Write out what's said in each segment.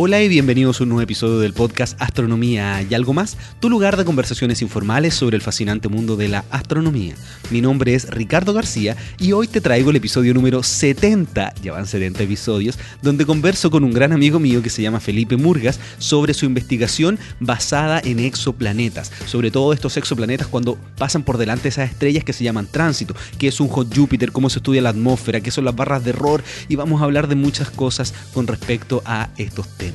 Hola y bienvenidos a un nuevo episodio del podcast Astronomía y algo más, tu lugar de conversaciones informales sobre el fascinante mundo de la astronomía. Mi nombre es Ricardo García y hoy te traigo el episodio número 70, ya van 70 episodios, donde converso con un gran amigo mío que se llama Felipe Murgas sobre su investigación basada en exoplanetas, sobre todo estos exoplanetas cuando pasan por delante de esas estrellas que se llaman tránsito, que es un hot Júpiter, cómo se estudia la atmósfera, qué son las barras de error y vamos a hablar de muchas cosas con respecto a estos temas.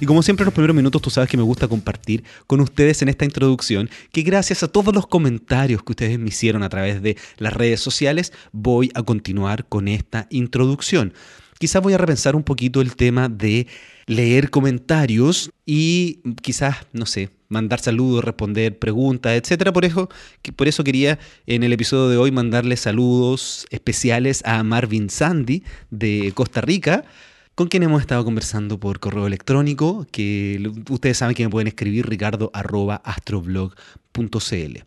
Y como siempre en los primeros minutos tú sabes que me gusta compartir con ustedes en esta introducción que gracias a todos los comentarios que ustedes me hicieron a través de las redes sociales voy a continuar con esta introducción. Quizás voy a repensar un poquito el tema de leer comentarios y quizás, no sé, mandar saludos, responder preguntas, etcétera. Por eso, por eso quería en el episodio de hoy mandarle saludos especiales a Marvin Sandy de Costa Rica, con quien hemos estado conversando por correo electrónico, que ustedes saben que me pueden escribir ricardo.astroblog.cl.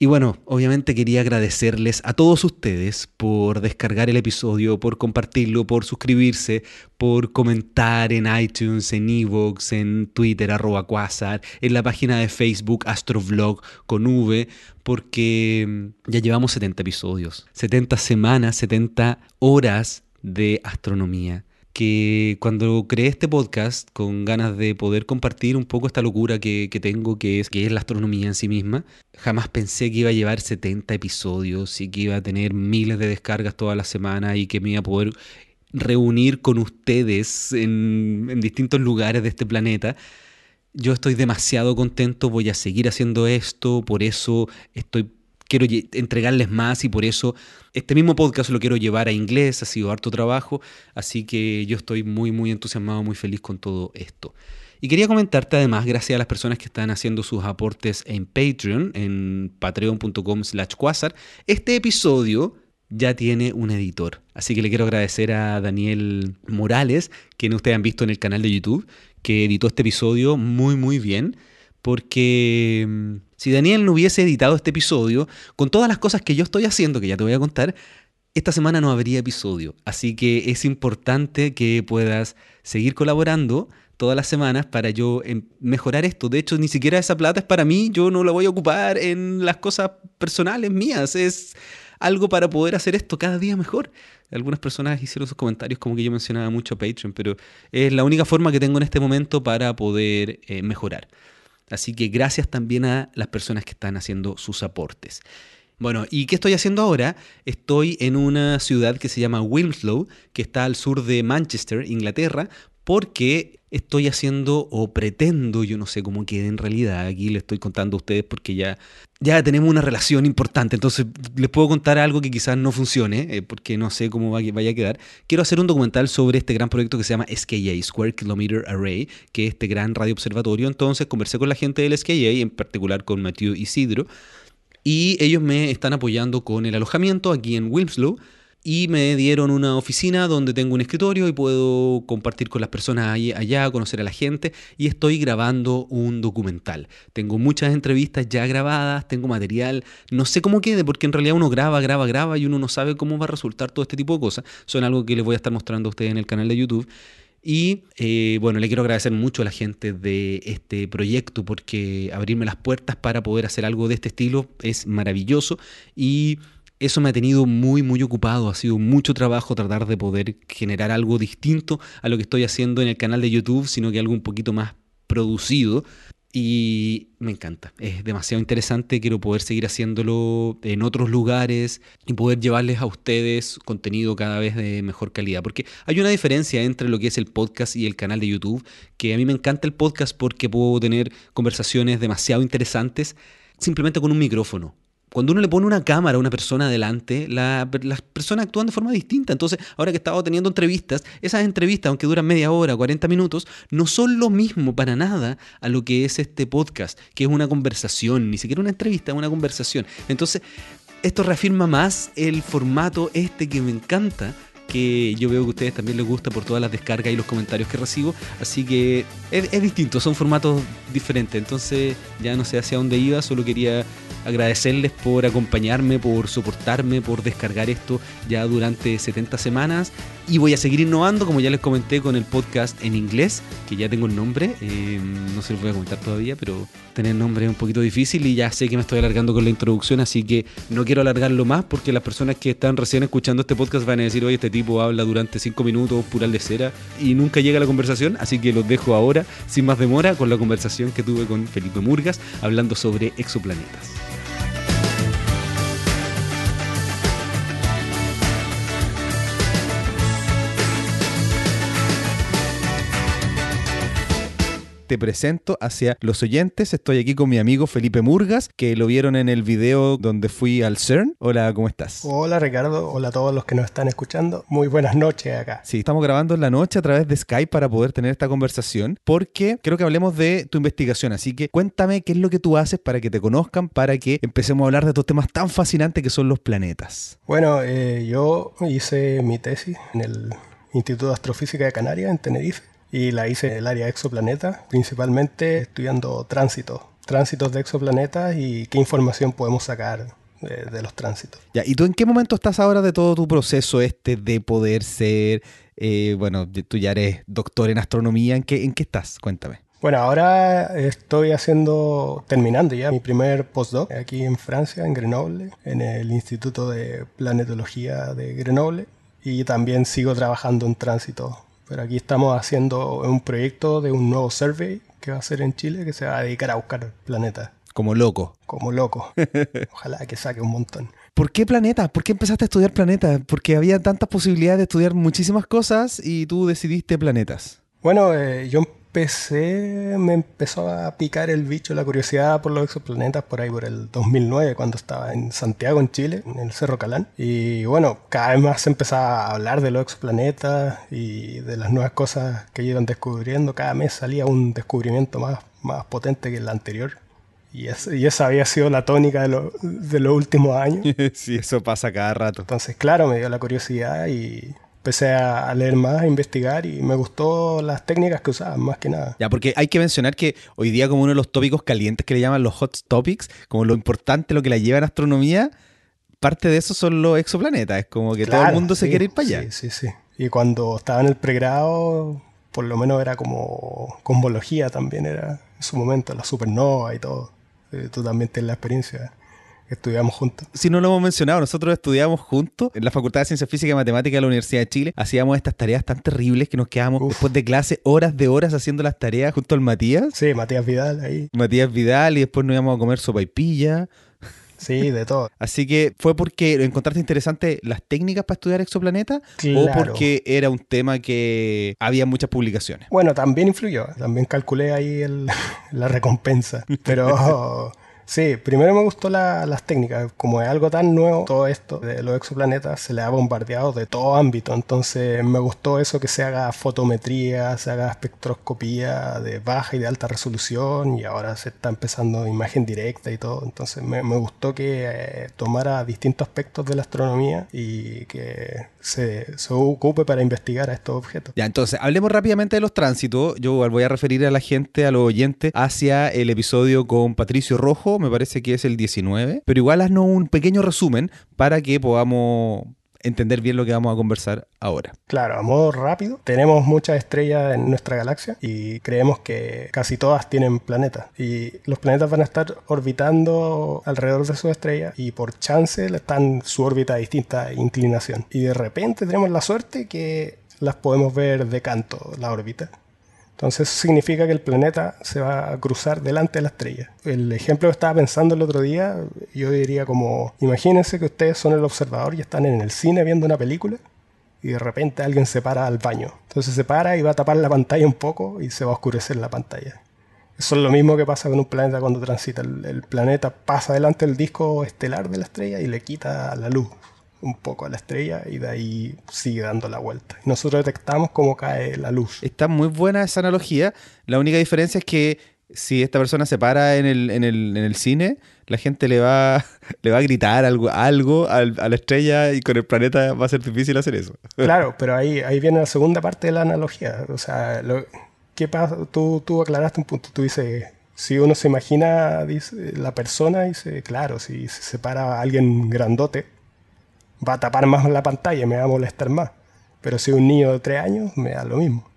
Y bueno, obviamente quería agradecerles a todos ustedes por descargar el episodio, por compartirlo, por suscribirse, por comentar en iTunes, en Evox, en Twitter, arroba Quasar, en la página de Facebook Astroblog con V, porque ya llevamos 70 episodios, 70 semanas, 70 horas de astronomía que cuando creé este podcast con ganas de poder compartir un poco esta locura que, tengo, que es, que es la astronomía en sí misma, jamás pensé que iba a llevar 70 episodios y que iba a tener miles de descargas toda la semana y que me iba a poder reunir con ustedes en, en distintos lugares de este planeta. Yo estoy demasiado contento, voy a seguir haciendo esto, por eso estoy quiero entregarles más y por eso este mismo podcast lo quiero llevar a inglés, ha sido harto trabajo, así que yo estoy muy, muy entusiasmado, muy feliz con todo esto. Y quería comentarte además, gracias a las personas que están haciendo sus aportes en Patreon, en patreon.com slash quasar, este episodio ya tiene un editor. Así que le quiero agradecer a Daniel Morales, quien ustedes han visto en el canal de YouTube, que editó este episodio muy, muy bien porque mm, si Daniel no hubiese editado este episodio, con todas las cosas que yo estoy haciendo, que ya te voy a contar, esta semana no habría episodio. Así que es importante que puedas seguir colaborando todas las semanas para yo em, mejorar esto. De hecho, ni siquiera esa plata es para mí, yo no la voy a ocupar en las cosas personales mías, es algo para poder hacer esto cada día mejor. Algunas personas hicieron sus comentarios como que yo mencionaba mucho Patreon, pero es la única forma que tengo en este momento para poder eh, mejorar. Así que gracias también a las personas que están haciendo sus aportes. Bueno, ¿y qué estoy haciendo ahora? Estoy en una ciudad que se llama Wilmslow, que está al sur de Manchester, Inglaterra, porque estoy haciendo o pretendo, yo no sé cómo quede en realidad, aquí le estoy contando a ustedes porque ya, ya tenemos una relación importante, entonces les puedo contar algo que quizás no funcione, eh, porque no sé cómo vaya a quedar. Quiero hacer un documental sobre este gran proyecto que se llama SKA, Square Kilometer Array, que es este gran radio observatorio, entonces conversé con la gente del SKA, en particular con Matthew Isidro, y ellos me están apoyando con el alojamiento aquí en Wilmslow, y me dieron una oficina donde tengo un escritorio y puedo compartir con las personas allá, conocer a la gente y estoy grabando un documental. Tengo muchas entrevistas ya grabadas, tengo material, no sé cómo quede porque en realidad uno graba, graba, graba y uno no sabe cómo va a resultar todo este tipo de cosas. Son algo que les voy a estar mostrando a ustedes en el canal de YouTube. Y eh, bueno, le quiero agradecer mucho a la gente de este proyecto porque abrirme las puertas para poder hacer algo de este estilo es maravilloso y eso me ha tenido muy, muy ocupado. Ha sido mucho trabajo tratar de poder generar algo distinto a lo que estoy haciendo en el canal de YouTube, sino que algo un poquito más producido. Y me encanta, es demasiado interesante, quiero poder seguir haciéndolo en otros lugares y poder llevarles a ustedes contenido cada vez de mejor calidad. Porque hay una diferencia entre lo que es el podcast y el canal de YouTube, que a mí me encanta el podcast porque puedo tener conversaciones demasiado interesantes simplemente con un micrófono cuando uno le pone una cámara a una persona adelante, las personas actúan de forma distinta. Entonces, ahora que he estado teniendo entrevistas, esas entrevistas, aunque duran media hora, 40 minutos, no son lo mismo para nada a lo que es este podcast, que es una conversación, ni siquiera una entrevista, es una conversación. Entonces, esto reafirma más el formato este que me encanta, que yo veo que a ustedes también les gusta por todas las descargas y los comentarios que recibo. Así que es, distinto, son formatos diferentes. Entonces ya no sé hacia dónde iba, solo quería agradecerles por acompañarme, por soportarme, por descargar esto ya durante 70 semanas. Y voy a seguir innovando, como ya les comenté, con el podcast en inglés, que ya tengo el nombre. Eh, no se lo voy a comentar todavía, pero tener nombre es un poquito difícil y ya sé que me estoy alargando con la introducción, así que no quiero alargarlo más porque las personas que están recién escuchando este podcast van a decir, oye, este tipo habla durante 5 minutos, pural de cera, y nunca llega la conversación, así que los dejo ahora, sin más demora, con la conversación que tuve con Felipe Murgas, hablando sobre exoplanetas. Te presento hacia los oyentes. Estoy aquí con mi amigo Felipe Murgas, que lo vieron en el video donde fui al CERN. Hola, ¿cómo estás? Hola Ricardo, hola a todos los que nos están escuchando. Muy buenas noches acá. Sí, estamos grabando en la noche a través de Skype para poder tener esta conversación, porque creo que hablemos de tu investigación. Así que cuéntame qué es lo que tú haces para que te conozcan, para que empecemos a hablar de estos temas tan fascinantes que son los planetas. Bueno, eh, yo hice mi tesis en el Instituto de Astrofísica de Canarias, en Tenerife y la hice en el área exoplaneta, principalmente estudiando tránsitos, tránsitos de exoplanetas y qué información podemos sacar de, los tránsitos. Ya, ¿y tú en qué momento estás ahora de todo tu proceso este de poder ser, eh, bueno, tú ya eres doctor en astronomía, ¿en qué, en qué estás? Cuéntame. Bueno, ahora estoy haciendo, terminando ya mi primer postdoc aquí en Francia, en Grenoble, en el Instituto de Planetología de Grenoble, y también sigo trabajando en tránsito pero aquí estamos haciendo un proyecto de un nuevo survey que va a ser en Chile que se va a dedicar a buscar planetas. Como loco. Como loco. Ojalá que saque un montón. ¿Por qué planeta? ¿Por qué empezaste a estudiar planetas? Porque había tantas posibilidades de estudiar muchísimas cosas y tú decidiste planetas. Bueno, eh, yo empecé, me empezó a picar el bicho, la curiosidad por los exoplanetas por ahí, por el 2009, cuando estaba en Santiago, en Chile, en el Cerro Calán. Y bueno, cada vez más se empezaba a hablar de los exoplanetas y de las nuevas cosas que iban descubriendo. Cada mes salía un descubrimiento más, más potente que el anterior. Y, esa había sido la tónica de, de los últimos años. sí, eso pasa cada rato. Entonces, claro, me dio la curiosidad y empecé a leer más, a investigar y me gustó las técnicas que usaban, más que nada. Ya, porque hay que mencionar que hoy día como uno de los tópicos calientes que le llaman los hot topics, como lo importante, lo que la lleva en astronomía, parte de eso son los exoplanetas, es como que todo el mundo se quiere ir para allá. Sí, sí, sí. Y cuando estaba en el pregrado, por lo menos era como cosmología también, era en su momento, la supernova y todo. Eh, tú también tienes la experiencia estudiamos juntos. Si no lo hemos mencionado, nosotros estudiamos juntos en la Facultad de Ciencia Física y Matemática de la Universidad de Chile. Hacíamos estas tareas tan terribles que nos quedábamos después de clase horas de horas haciendo las tareas junto al Matías. Sí, Matías Vidal ahí. Matías Vidal y después nos íbamos a comer sopa y pilla. Sí, de todo. Así que fue porque encontraste interesante las técnicas para estudiar exoplanetas o porque era un tema que había muchas publicaciones. Bueno, también influyó. También calculé ahí la recompensa. Pero Sí, primero me gustó las técnicas. Como es algo tan nuevo, todo esto de los exoplanetas se le ha bombardeado de todo ámbito. Entonces me gustó eso que se haga fotometría, se haga espectroscopía de baja y de alta resolución y ahora se está empezando imagen directa y todo. Entonces me, gustó que eh, tomara distintos aspectos de la astronomía y que se, se, ocupe para investigar a estos objetos. Ya, entonces hablemos rápidamente de los tránsitos. Yo voy a referir a la gente, a los oyentes, hacia el episodio con Patricio Rojo me parece que es el 19, pero igual haznos un pequeño resumen para que podamos entender bien lo que vamos a conversar ahora. Claro, a modo rápido, tenemos muchas estrellas en nuestra galaxia y creemos que casi todas tienen planetas. Y los planetas van a estar orbitando alrededor de su estrella y por chance están su órbita a distinta inclinación. Y de repente tenemos la suerte que las podemos ver de canto, la órbita. Entonces significa que el planeta se va a cruzar delante de la estrella. El ejemplo que estaba pensando el otro día, yo diría como, imagínense que ustedes son el observador y están en el cine viendo una película y de repente alguien se para al baño. Entonces se para y va a tapar la pantalla un poco y se va a oscurecer la pantalla. Eso es lo mismo que pasa con un planeta cuando transita. El planeta pasa delante del disco estelar de la estrella y le quita la luz un poco a la estrella y de ahí sigue dando la vuelta. nosotros detectamos cómo cae la luz. Está muy buena esa analogía. La única diferencia es que si esta persona se para en el, en el, en el cine, la gente le va, le va a gritar algo, algo a la estrella y con el planeta va a ser difícil hacer eso. Claro, pero ahí, ahí viene la segunda parte de la analogía. O sea, lo, ¿qué pasa? Tú, tú aclaraste un punto. Tú dices, si uno se imagina, dice, la persona dice, claro, si se separa a alguien grandote, va a tapar más la pantalla, me va a molestar más. Pero si un niño de tres años, me da lo mismo.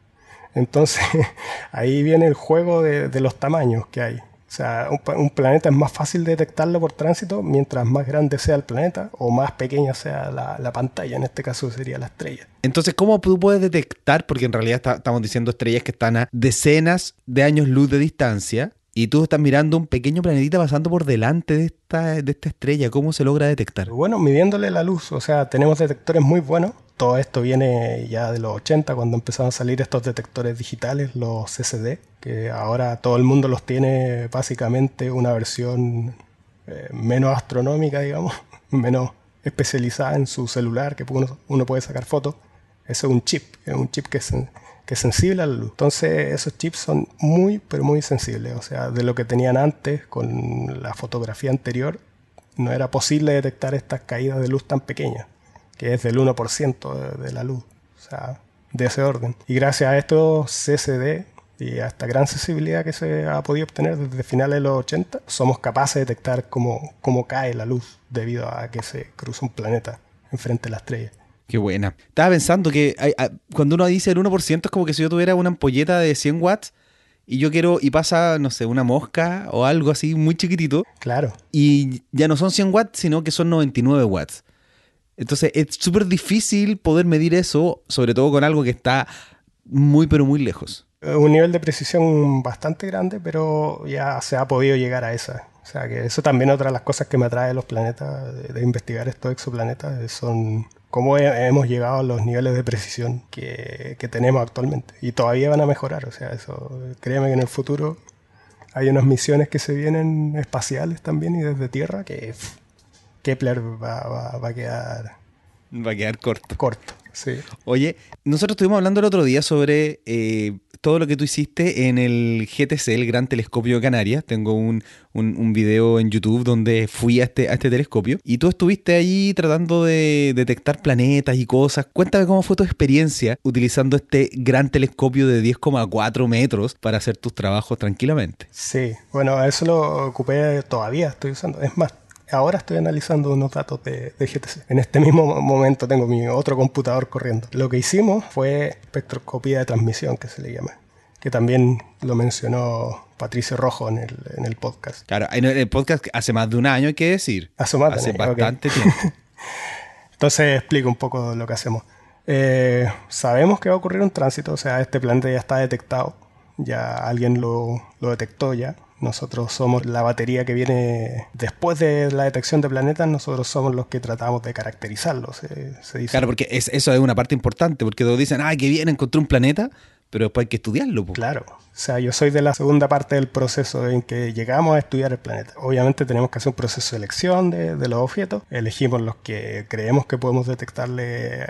Entonces, ahí viene el juego de, los tamaños que hay. O sea, un, planeta es más fácil detectarlo por tránsito mientras más grande sea el planeta o más pequeña sea la, pantalla. En este caso sería la estrella. Entonces, ¿cómo tú puedes detectar? Porque en realidad estamos diciendo estrellas que están a decenas de años luz de distancia. Y tú estás mirando un pequeño planetita pasando por delante de esta, de esta estrella. ¿Cómo se logra detectar? Bueno, midiéndole la luz. O sea, tenemos detectores muy buenos todo esto viene ya de los 80, cuando empezaron a salir estos detectores digitales, los CCD, que ahora todo el mundo los tiene básicamente una versión eh, menos astronómica, digamos, menos especializada en su celular, que uno, puede sacar fotos. Eso es un chip, es un chip que es, que es sensible a la luz. Entonces esos chips son muy, pero muy sensibles. O sea, de lo que tenían antes con la fotografía anterior, no era posible detectar estas caídas de luz tan pequeñas que es del 1% de, la luz, o sea, de ese orden. Y gracias a estos CCD y a esta gran sensibilidad que se ha podido obtener desde finales de los 80, somos capaces de detectar cómo, cómo cae la luz debido a que se cruza un planeta enfrente de la estrella. Qué buena. Estaba pensando que cuando uno dice el 1% es como que si yo tuviera una ampolleta de 100 watts y yo quiero, y pasa, no sé, una mosca o algo así muy chiquitito. Claro. Y ya no son 100 watts, sino que son 99 watts. Entonces es súper difícil poder medir eso, sobre todo con algo que está muy pero muy lejos. Un nivel de precisión bastante grande, pero ya se ha podido llegar a esa. O sea que eso también otra de las cosas que me atrae de los planetas, de, investigar estos exoplanetas, son cómo hemos llegado a los niveles de precisión que, que, tenemos actualmente. Y todavía van a mejorar, o sea, eso, créeme que en el futuro hay unas misiones que se vienen espaciales también y desde Tierra que Kepler va, va, a quedar... Va a quedar corto. Corto, sí. Oye, nosotros estuvimos hablando el otro día sobre eh, todo lo que tú hiciste en el GTC, el Gran Telescopio de Canarias. Tengo un, un, video en YouTube donde fui a este, a este telescopio y tú estuviste ahí tratando de detectar planetas y cosas. Cuéntame cómo fue tu experiencia utilizando este gran telescopio de 10,4 metros para hacer tus trabajos tranquilamente. Sí, bueno, eso lo ocupé todavía, estoy usando. Es más, ahora estoy analizando unos datos de, GTC. En este mismo momento tengo mi otro computador corriendo. Lo que hicimos fue espectroscopía de transmisión, que se le llama, que también lo mencionó Patricio Rojo en el, podcast. Claro, en el podcast hace más de un año, hay que decir. Hace, hace bastante tiempo. Entonces explico un poco lo que hacemos. Eh, sabemos que va a ocurrir un tránsito, o sea, este planeta ya está detectado, ya alguien lo, lo detectó ya, nosotros somos la batería que viene después de la detección de planetas, nosotros somos los que tratamos de caracterizarlos. Se, Claro, porque eso es una parte importante, porque todos dicen, ah, que bien, encontré un planeta, pero después hay que estudiarlo. Claro, o sea, yo soy de la segunda parte del proceso en que llegamos a estudiar el planeta. Obviamente tenemos que hacer un proceso de elección de, los objetos, elegimos los que creemos que podemos detectarle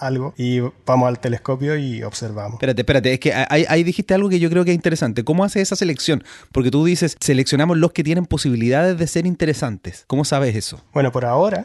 algo y vamos al telescopio y observamos. Espérate, espérate, es que ahí, dijiste algo que yo creo que es interesante. ¿Cómo hace esa selección? Porque tú dices, seleccionamos los que tienen posibilidades de ser interesantes. ¿Cómo sabes eso? Bueno, por ahora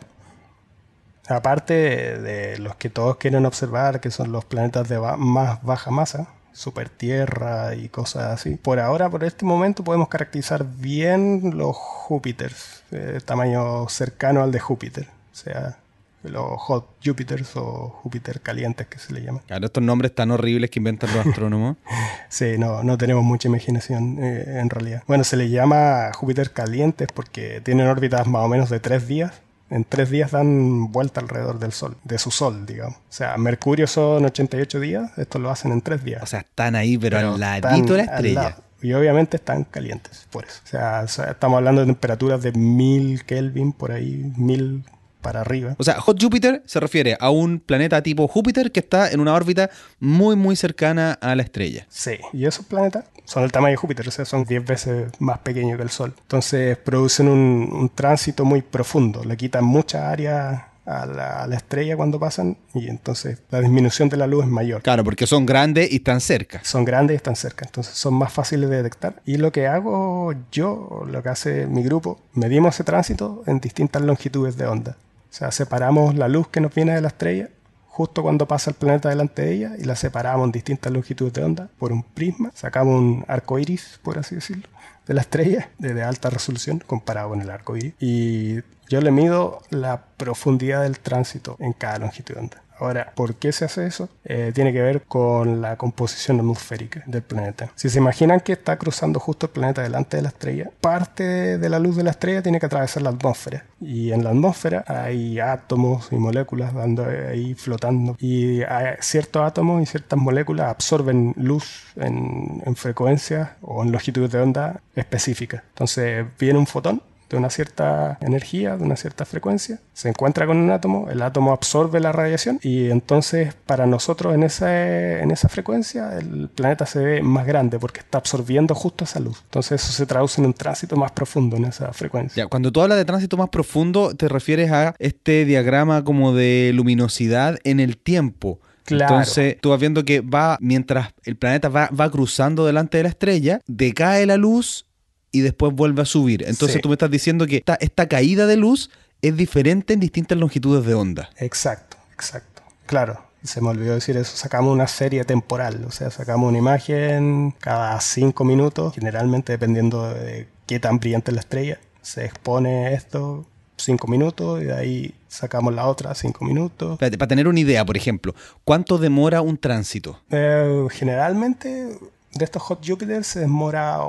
aparte de los que todos quieren observar, que son los planetas de más baja masa, super tierra y cosas así. Por ahora, por este momento, podemos caracterizar bien los Júpiters, de tamaño cercano al de Júpiter. O sea, los hot Júpiters o Júpiter calientes que se le llama. Claro, estos nombres tan horribles que inventan los astrónomos. sí, no, no tenemos mucha imaginación eh, en realidad. Bueno, se le llama Júpiter calientes porque tienen órbitas más o menos de tres días en tres días dan vuelta alrededor del Sol, de su Sol, digamos. O sea, Mercurio son 88 días, esto lo hacen en tres días. O sea, están ahí, pero, al ladito la estrella. Y obviamente están calientes, por eso. O sea, estamos hablando de temperaturas de 1000 Kelvin, por ahí, 1000 para arriba. O sea, Hot Jupiter se refiere a un planeta tipo Júpiter que está en una órbita muy, muy cercana a la estrella. Sí, y esos planetas son del tamaño de Júpiter, o sea, son 10 veces más pequeños que el Sol. Entonces producen un, tránsito muy profundo, le quitan mucha área a la, estrella cuando pasan y entonces la disminución de la luz es mayor. Claro, porque son grandes y están cerca. Son grandes y están cerca, entonces son más fáciles de detectar. Y lo que hago yo, lo que hace mi grupo, medimos ese tránsito en distintas longitudes de onda. O sea, separamos la luz que nos viene de la estrella justo cuando pasa el planeta delante de ella y la separamos en distintas longitudes de onda por un prisma. Sacamos un arco iris, por así decirlo, de la estrella de, alta resolución comparado con el arco iris. Y yo le mido la profundidad del tránsito en cada longitud de onda. Ahora, ¿por qué se hace eso? Eh, tiene que ver con la composición atmosférica del planeta. Si se imaginan que está cruzando justo el planeta delante de la estrella, parte de la luz de la estrella tiene que atravesar la atmósfera. Y en la atmósfera hay átomos y moléculas dando ahí flotando. Y ciertos átomos y ciertas moléculas absorben luz en, en frecuencias o en longitudes de onda específicas. Entonces viene un fotón de una cierta energía, de una cierta frecuencia, se encuentra con un átomo, el átomo absorbe la radiación y entonces para nosotros en esa, en esa frecuencia el planeta se ve más grande porque está absorbiendo justo esa luz. Entonces eso se traduce en un tránsito más profundo en esa frecuencia. Ya, cuando tú hablas de tránsito más profundo te refieres a este diagrama como de luminosidad en el tiempo. Claro. Entonces, tú vas viendo que va, mientras el planeta va, va cruzando delante de la estrella, decae la luz y después vuelve a subir. Entonces tú me estás diciendo que esta, esta caída de luz es diferente en distintas longitudes de onda. Exacto, exacto. Claro, se me olvidó decir eso, sacamos una serie temporal, o sea, sacamos una imagen cada cinco minutos, generalmente dependiendo de qué tan brillante es la estrella, se expone esto cinco minutos y de ahí sacamos la otra cinco minutos. Para, tener una idea, por ejemplo, ¿cuánto demora un tránsito? Eh, generalmente de estos Hot Jupiter se demora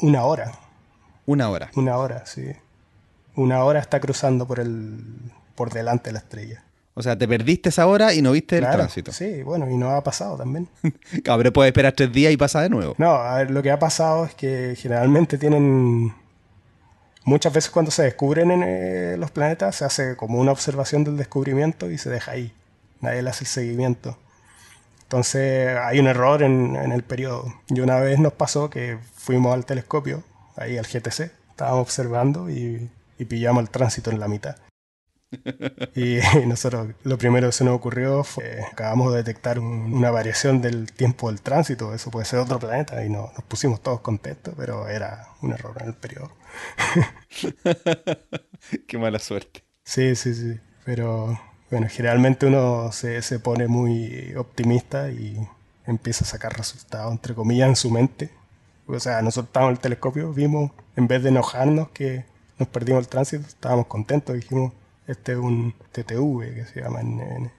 una hora. Una hora. Una hora, sí. Una hora está cruzando por el por delante de la estrella. O sea, te perdiste esa hora y no viste el tránsito. Sí, bueno, y no ha pasado también. Cabrón, puedes esperar tres días y pasa de nuevo. No, a ver, lo que ha pasado es que generalmente tienen. Muchas veces cuando se descubren en, eh, los planetas se hace como una observación del descubrimiento y se deja ahí. Nadie le hace el seguimiento. Entonces hay un error en, el periodo. Y una vez nos pasó que fuimos al telescopio, ahí al GTC, estábamos observando y, pillamos el tránsito en la mitad. y, nosotros lo primero que se nos ocurrió fue acabamos de detectar una variación del tiempo del tránsito, eso puede ser otro planeta, y nos pusimos todos contentos, pero era un error en el periodo. Qué mala suerte. Sí, sí, sí, pero bueno, generalmente uno se, se, pone muy optimista y empieza a sacar resultados, entre comillas, en su mente. O sea, nosotros estábamos el telescopio, vimos, en vez de enojarnos que nos perdimos el tránsito, estábamos contentos, dijimos, este es un TTV, que se llama en,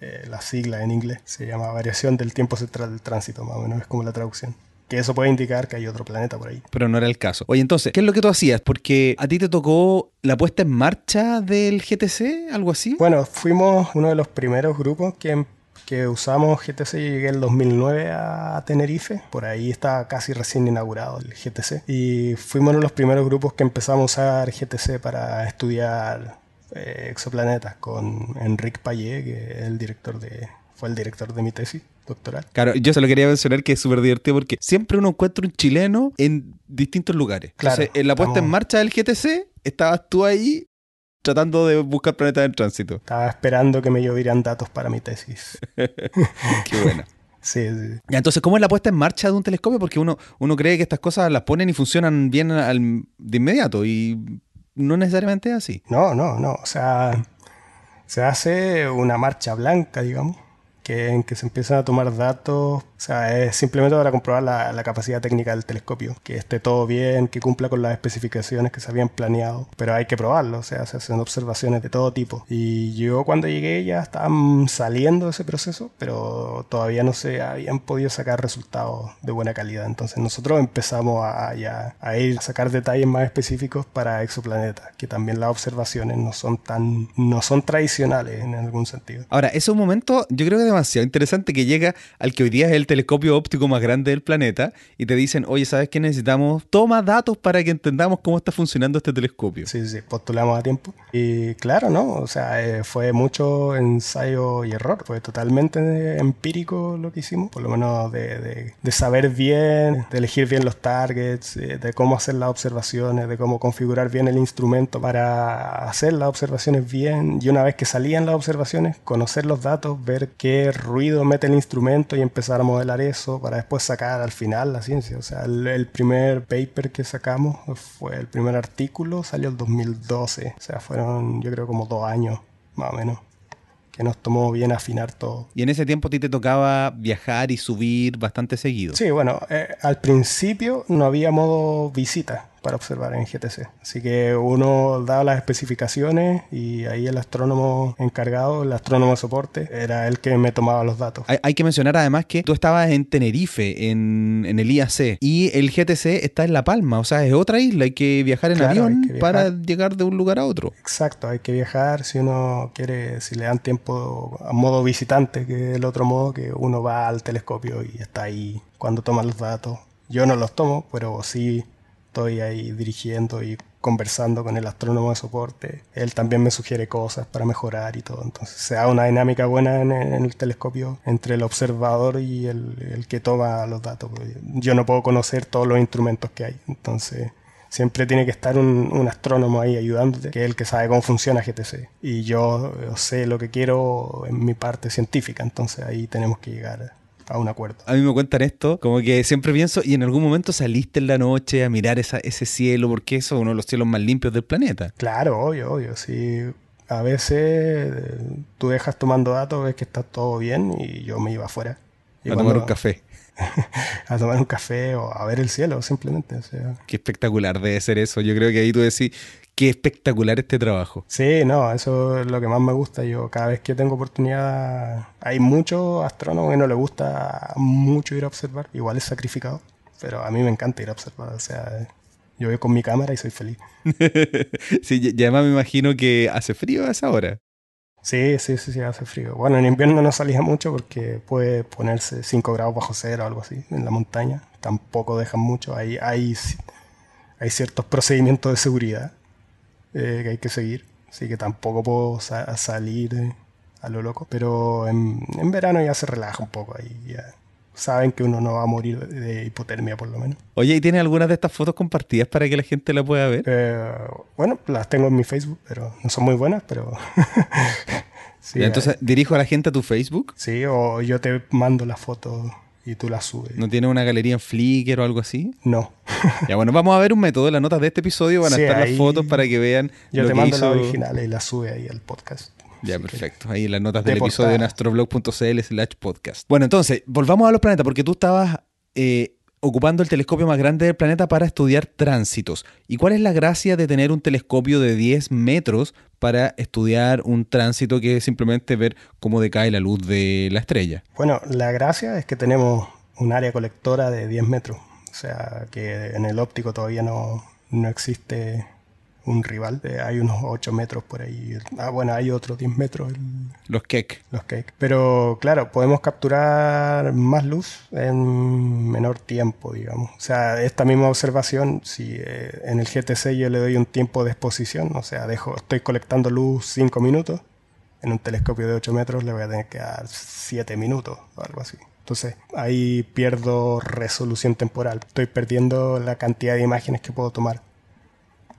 eh, la sigla en inglés, se llama variación del tiempo central del tránsito, más o menos, es como la traducción que eso puede indicar que hay otro planeta por ahí. Pero no era el caso. Oye, entonces, ¿qué es lo que tú hacías? Porque a ti te tocó la puesta en marcha del GTC, algo así. Bueno, fuimos uno de los primeros grupos que que usamos GTC llegué el 2009 a Tenerife, por ahí está casi recién inaugurado el GTC y fuimos uno de los primeros grupos que empezamos a usar GTC para estudiar eh, exoplanetas con Enrique Payet, que es el director de, fue el director de mi tesis doctoral. Claro, yo se lo quería mencionar que es súper divertido porque siempre uno encuentra un chileno en distintos lugares. Claro, en la puesta en marcha del GTC, estabas tú ahí tratando de buscar planetas en tránsito. Estaba esperando que me llovieran datos para mi tesis. Qué buena. Sí, sí. Entonces, ¿cómo es la puesta en marcha de un telescopio? Porque uno, uno cree que estas cosas las ponen y funcionan bien de inmediato y no necesariamente es así. No, no, no. O sea, se hace una marcha blanca, digamos en que se empiezan a tomar datos, o sea, es simplemente para comprobar la, capacidad técnica del telescopio, que esté todo bien, que cumpla con las especificaciones que se habían planeado, pero hay que probarlo, o sea, se hacen observaciones de todo tipo. Y yo cuando llegué ya estaban saliendo de ese proceso, pero todavía no se habían podido sacar resultados de buena calidad, entonces nosotros empezamos a, ya, a ir a sacar detalles más específicos para exoplanetas, que también las observaciones no son tan, no son tradicionales en algún sentido. Ahora, ese momento yo creo que demasiado interesante que llega al que hoy día es el telescopio óptico más grande del planeta y te dicen, oye, ¿sabes qué necesitamos? Toma datos para que entendamos cómo está funcionando este telescopio. Sí, sí, postulamos a tiempo. Y claro, ¿no? O sea, eh, fue mucho ensayo y error. Fue totalmente empírico lo que hicimos, por lo menos de, de, saber bien, de elegir bien los targets, de, de cómo hacer las observaciones, de cómo configurar bien el instrumento para hacer las observaciones bien. Y una vez que salían las observaciones, conocer los datos, ver qué ruido mete el instrumento y empezar a modelar eso para después sacar al final la ciencia. O sea, el, primer paper que sacamos fue el primer artículo, salió el 2012. O sea, fueron yo creo como dos años más o menos que nos tomó bien afinar todo. Y en ese tiempo a ti te tocaba viajar y subir bastante seguido. Sí, bueno, eh, al principio no había modo visita para observar en GTC. Así que uno daba las especificaciones y ahí el astrónomo encargado, el astrónomo de soporte, era el que me tomaba los datos. Hay, que mencionar además que tú estabas en Tenerife, en, el IAC, y el GTC está en La Palma, o sea, es otra isla, hay que viajar en avión para llegar de un lugar a otro. Exacto, hay que viajar si uno quiere, si le dan tiempo a modo visitante, que es el otro modo que uno va al telescopio y está ahí cuando toma los datos. Yo no los tomo, pero sí estoy ahí dirigiendo y conversando con el astrónomo de soporte. Él también me sugiere cosas para mejorar y todo. Entonces se da una dinámica buena en, el telescopio entre el observador y el, que toma los datos. Yo no puedo conocer todos los instrumentos que hay. Entonces siempre tiene que estar un, astrónomo ahí ayudándote, que es el que sabe cómo funciona GTC. Y yo sé lo que quiero en mi parte científica. Entonces ahí tenemos que llegar a un acuerdo. A mí me cuentan esto, como que siempre pienso, y en algún momento saliste en la noche a mirar esa, ese cielo, porque eso es uno de los cielos más limpios del planeta. Claro, obvio, obvio, sí. A veces tú dejas tomando datos, ves que está todo bien y yo me iba afuera. a tomar un café. a tomar un café o a ver el cielo, simplemente. O sea. Qué espectacular debe ser eso. Yo creo que ahí tú decís, qué espectacular este trabajo. Sí, no, eso es lo que más me gusta. Yo cada vez que tengo oportunidad, hay muchos astrónomos que no les gusta mucho ir a observar, igual es sacrificado, pero a mí me encanta ir a observar, o sea, yo voy con mi cámara y soy feliz. sí, ya además me imagino que hace frío a esa hora. Sí, sí, sí, sí, hace frío. Bueno, en invierno no salía mucho porque puede ponerse 5 grados bajo cero o algo así en la montaña. Tampoco dejan mucho. Hay, hay, hay ciertos procedimientos de seguridad eh, que hay que seguir. Así que tampoco puedo salir eh, a lo loco. Pero en, verano ya se relaja un poco ahí. Ya saben que uno no va a morir de hipotermia por lo menos. Oye, ¿y tienes algunas de estas fotos compartidas para que la gente la pueda ver? Eh, bueno, las tengo en mi Facebook, pero no son muy buenas, pero... entonces, ¿dirijo a la gente a tu Facebook? Sí, o yo te mando la foto y tú la subes. ¿No tiene una galería en Flickr o algo así? No. ya bueno, vamos a ver un método. En las notas de este episodio van a estar las fotos para que vean. Yo te mando la original y la sube ahí al podcast. Ya, perfecto. Ahí en las notas del episodio en astroblog.cl slash podcast. Bueno, entonces, volvamos a los planetas, porque tú estabas eh, ocupando el telescopio más grande del planeta para estudiar tránsitos. ¿Y cuál es la gracia de tener un telescopio de 10 metros para estudiar un tránsito que es simplemente ver cómo decae la luz de la estrella? Bueno, la gracia es que tenemos un área colectora de 10 metros. O sea, que en el óptico todavía no, no existe un rival. hay unos 8 metros por ahí. Ah, bueno, hay otros 10 metros. los Keck. Los Keck. Pero claro, podemos capturar más luz en menor tiempo, digamos. O sea, esta misma observación, si eh, en el GTC yo le doy un tiempo de exposición, o sea, dejo, estoy colectando luz 5 minutos, en un telescopio de 8 metros le voy a tener que dar 7 minutos o algo así. Entonces ahí pierdo resolución temporal. Estoy perdiendo la cantidad de imágenes que puedo tomar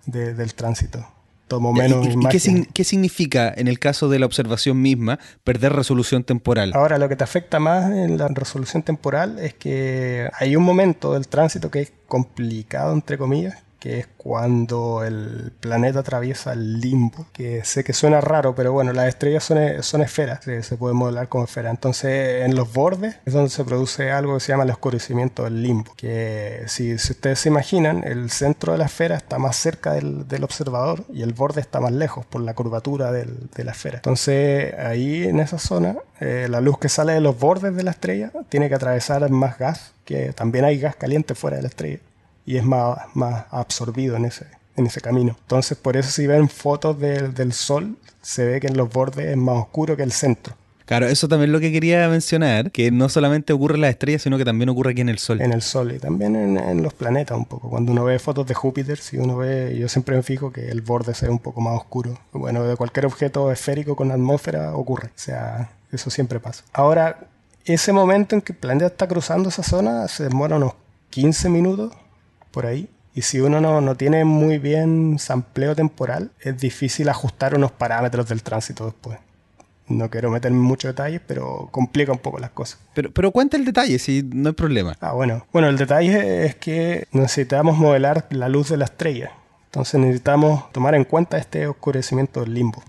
del tránsito. Tomo menos ¿Y, qué, qué, significa en el caso de la observación misma perder resolución temporal? Ahora, lo que te afecta más en la resolución temporal es que hay un momento del tránsito que es complicado, entre comillas, que es cuando el planeta atraviesa el limbo, que sé que suena raro, pero bueno, las estrellas son, son esferas, se, se puede modelar como esfera. Entonces, en los bordes es donde se produce algo que se llama el oscurecimiento del limbo, que si, ustedes se imaginan, el centro de la esfera está más cerca del, observador y el borde está más lejos por la curvatura de la esfera. Entonces, ahí en esa zona, eh, la luz que sale de los bordes de la estrella tiene que atravesar más gas, que también hay gas caliente fuera de la estrella y es más, más absorbido en ese, en ese camino. Entonces, por eso si ven fotos del Sol, se ve que en los bordes es más oscuro que el centro. Claro, eso también es lo que quería mencionar, que no solamente ocurre en las estrellas, sino que también ocurre aquí en el Sol. En el Sol y también en, los planetas un poco. Cuando uno ve fotos de Júpiter, si uno ve, yo siempre me fijo que el borde se ve un poco más oscuro. Bueno, de cualquier objeto esférico con atmósfera ocurre. O sea, eso siempre pasa. Ahora, ese momento en que el planeta está cruzando esa zona se demora unos 15 minutos por ahí. Y si uno no, no tiene muy bien sampleo temporal, es difícil ajustar unos parámetros del tránsito después. No quiero meterme en muchos detalles, pero complica un poco las cosas. Pero, pero cuenta el detalle, si no hay problema. Ah, bueno. Bueno, el detalle es que necesitamos modelar la luz de la estrella. Entonces necesitamos tomar en cuenta este oscurecimiento del limbo.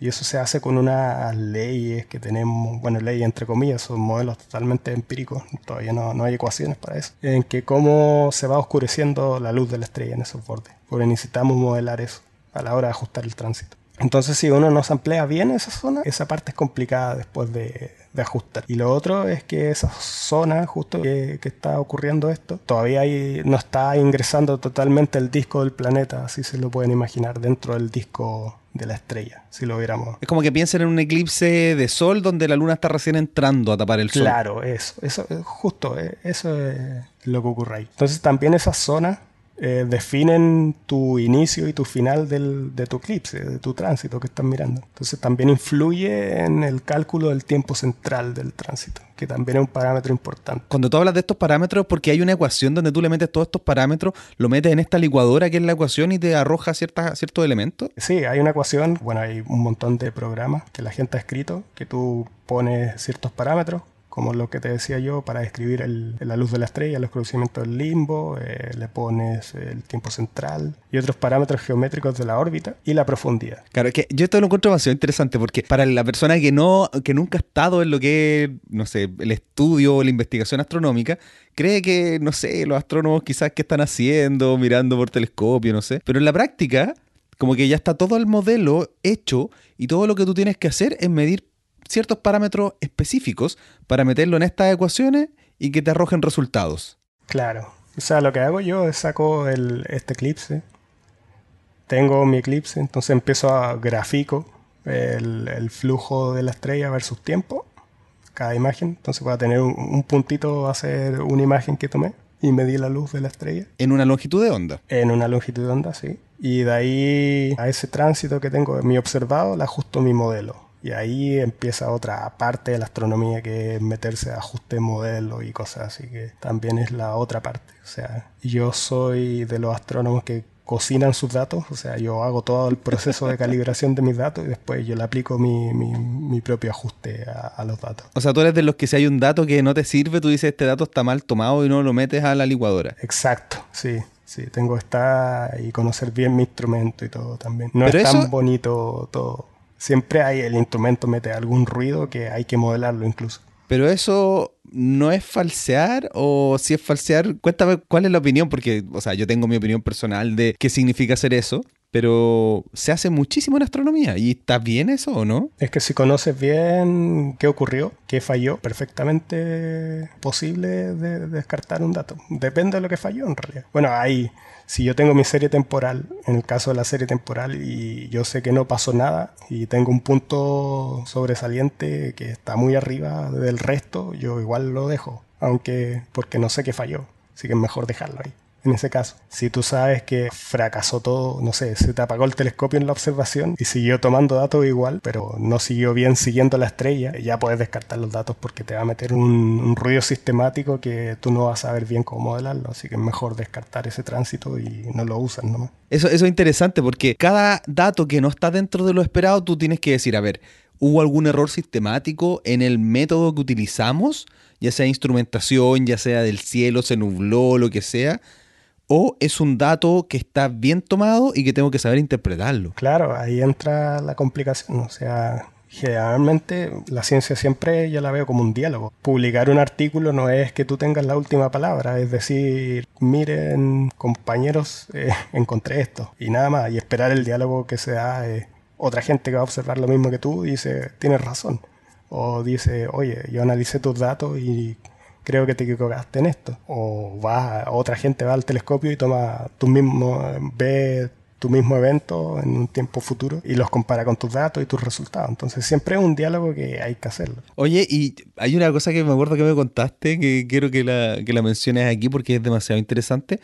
Y eso se hace con unas leyes que tenemos, bueno, leyes entre comillas, son modelos totalmente empíricos, todavía no, no hay ecuaciones para eso, en que cómo se va oscureciendo la luz de la estrella en esos bordes, porque necesitamos modelar eso a la hora de ajustar el tránsito. Entonces, si uno no se emplea bien esa zona, esa parte es complicada después de, de ajustar. Y lo otro es que esa zona, justo que, que está ocurriendo esto, todavía no está ingresando totalmente el disco del planeta, así se lo pueden imaginar, dentro del disco de la estrella, si lo viéramos. Es como que piensen en un eclipse de sol donde la luna está recién entrando a tapar el sol. Claro, eso, eso, justo, eh, eso es lo que ocurre ahí. Entonces también esa zona eh, definen tu inicio y tu final de tu eclipse, de tu tránsito que estás mirando. Entonces también influye en el cálculo del tiempo central del tránsito, que también es un parámetro importante. Cuando tú hablas de estos parámetros, porque hay una ecuación donde tú le metes todos estos parámetros, lo metes en esta licuadora que es la ecuación y te arroja ciertas, ciertos elementos. Sí, hay una ecuación, bueno, hay un montón de programas que la gente ha escrito, que tú pones ciertos parámetros, como lo que te decía yo, para describir la luz de la estrella, los conocimientos del limbo, eh, le pones el tiempo central y otros parámetros geométricos de la órbita y la profundidad. Claro, que yo esto lo encuentro demasiado interesante porque para la persona que no que nunca ha estado en lo que es, no sé, el estudio o la investigación astronómica, cree que, no sé, los astrónomos quizás qué están haciendo, mirando por telescopio, no sé, pero en la práctica como que ya está todo el modelo hecho y todo lo que tú tienes que hacer es medir ciertos parámetros específicos para meterlo en estas ecuaciones y que te arrojen resultados. Claro. O sea, lo que hago yo es saco el, este eclipse, tengo mi eclipse, entonces empiezo a grafico el, flujo de la estrella versus tiempo, cada imagen. Entonces voy a tener un, puntito, va a ser una imagen que tomé y medí la luz de la estrella. En una longitud de onda. En una longitud de onda, sí. Y de ahí a ese tránsito que tengo, mi observado, le ajusto mi modelo. Y ahí empieza otra parte de la astronomía que es meterse a ajuste modelo y cosas así que también es la otra parte. O sea, yo soy de los astrónomos que cocinan sus datos, o sea, yo hago todo el proceso de calibración de mis datos y después yo le aplico mi, mi, propio ajuste a, los datos. O sea, tú eres de los que si hay un dato que no te sirve, tú dices este dato está mal tomado y no lo metes a la licuadora. Exacto, sí. Sí, tengo que estar y conocer bien mi instrumento y todo también. No es tan bonito todo siempre hay el instrumento mete algún ruido que hay que modelarlo incluso. Pero eso no es falsear o si es falsear, cuéntame cuál es la opinión, porque, o sea, yo tengo mi opinión personal de qué significa hacer eso, pero se hace muchísimo en astronomía. ¿Y está bien eso o no? Es que si conoces bien qué ocurrió, qué falló, perfectamente posible de descartar un dato. Depende de lo que falló en realidad. Bueno, hay si yo tengo mi serie temporal, en el caso de la serie temporal, y yo sé que no pasó nada y tengo un punto sobresaliente que está muy arriba del resto, yo igual lo dejo, aunque porque no sé qué falló, así que es mejor dejarlo ahí en ese caso. Si tú sabes que fracasó todo, no sé, se te apagó el telescopio en la observación y siguió tomando datos igual, pero no siguió bien siguiendo la estrella, ya puedes descartar los datos porque te va a meter un, ruido sistemático que tú no vas a saber bien cómo modelarlo, así que es mejor descartar ese tránsito y no lo usas nomás. Eso, eso es interesante porque cada dato que no está dentro de lo esperado, tú tienes que decir, a ver, ¿hubo algún error sistemático en el método que utilizamos? ya sea instrumentación, ya sea del cielo, se nubló, lo que sea, o es un dato que está bien tomado y que tengo que saber interpretarlo. Claro, ahí entra la complicación. O sea, generalmente la ciencia siempre yo la veo como un diálogo. Publicar un artículo no es que tú tengas la última palabra, es decir, miren compañeros, eh, encontré esto y nada más, y esperar el diálogo que se da eh, otra gente que va a observar lo mismo que tú y dice, tienes razón. O dice, oye, yo analicé tus datos y creo que te equivocaste en esto. O va, otra gente va al telescopio y toma tú mismo, ve tu mismo evento en un tiempo futuro y los compara con tus datos y tus resultados. Entonces siempre es un diálogo que hay que hacerlo. Oye, y hay una cosa que me acuerdo que me contaste que quiero que la, que la menciones aquí porque es demasiado interesante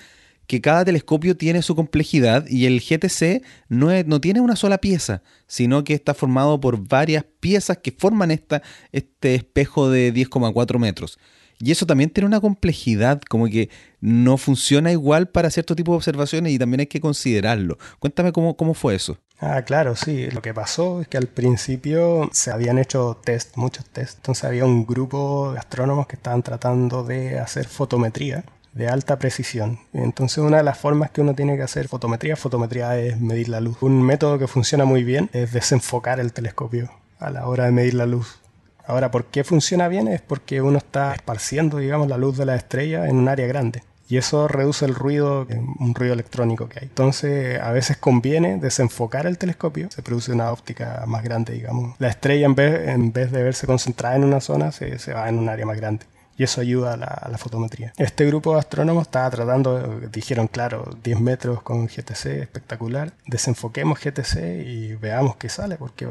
que cada telescopio tiene su complejidad y el GTC no, no tiene una sola pieza, sino que está formado por varias piezas que forman esta, este espejo de 10,4 metros. Y eso también tiene una complejidad, como que no funciona igual para cierto tipo de observaciones y también hay que considerarlo. Cuéntame cómo, cómo fue eso. Ah, claro, sí. Lo que pasó es que al principio se habían hecho test, muchos test. Entonces había un grupo de astrónomos que estaban tratando de hacer fotometría de alta precisión. Entonces una de las formas que uno tiene que hacer fotometría, fotometría es medir la luz. Un método que funciona muy bien es desenfocar el telescopio a la hora de medir la luz. Ahora, ¿por qué funciona bien? Es porque uno está esparciendo, digamos, la luz de la estrella en un área grande. Y eso reduce el ruido, un ruido electrónico que hay. Entonces, a veces conviene desenfocar el telescopio, se produce una óptica más grande, digamos. La estrella, en vez, en vez de verse concentrada en una zona, se, va en un área más grande y eso ayuda a la, fotometría. Este grupo de astrónomos estaba tratando, dijeron, claro, 10 metros con GTC, espectacular, desenfoquemos GTC y veamos qué sale, porque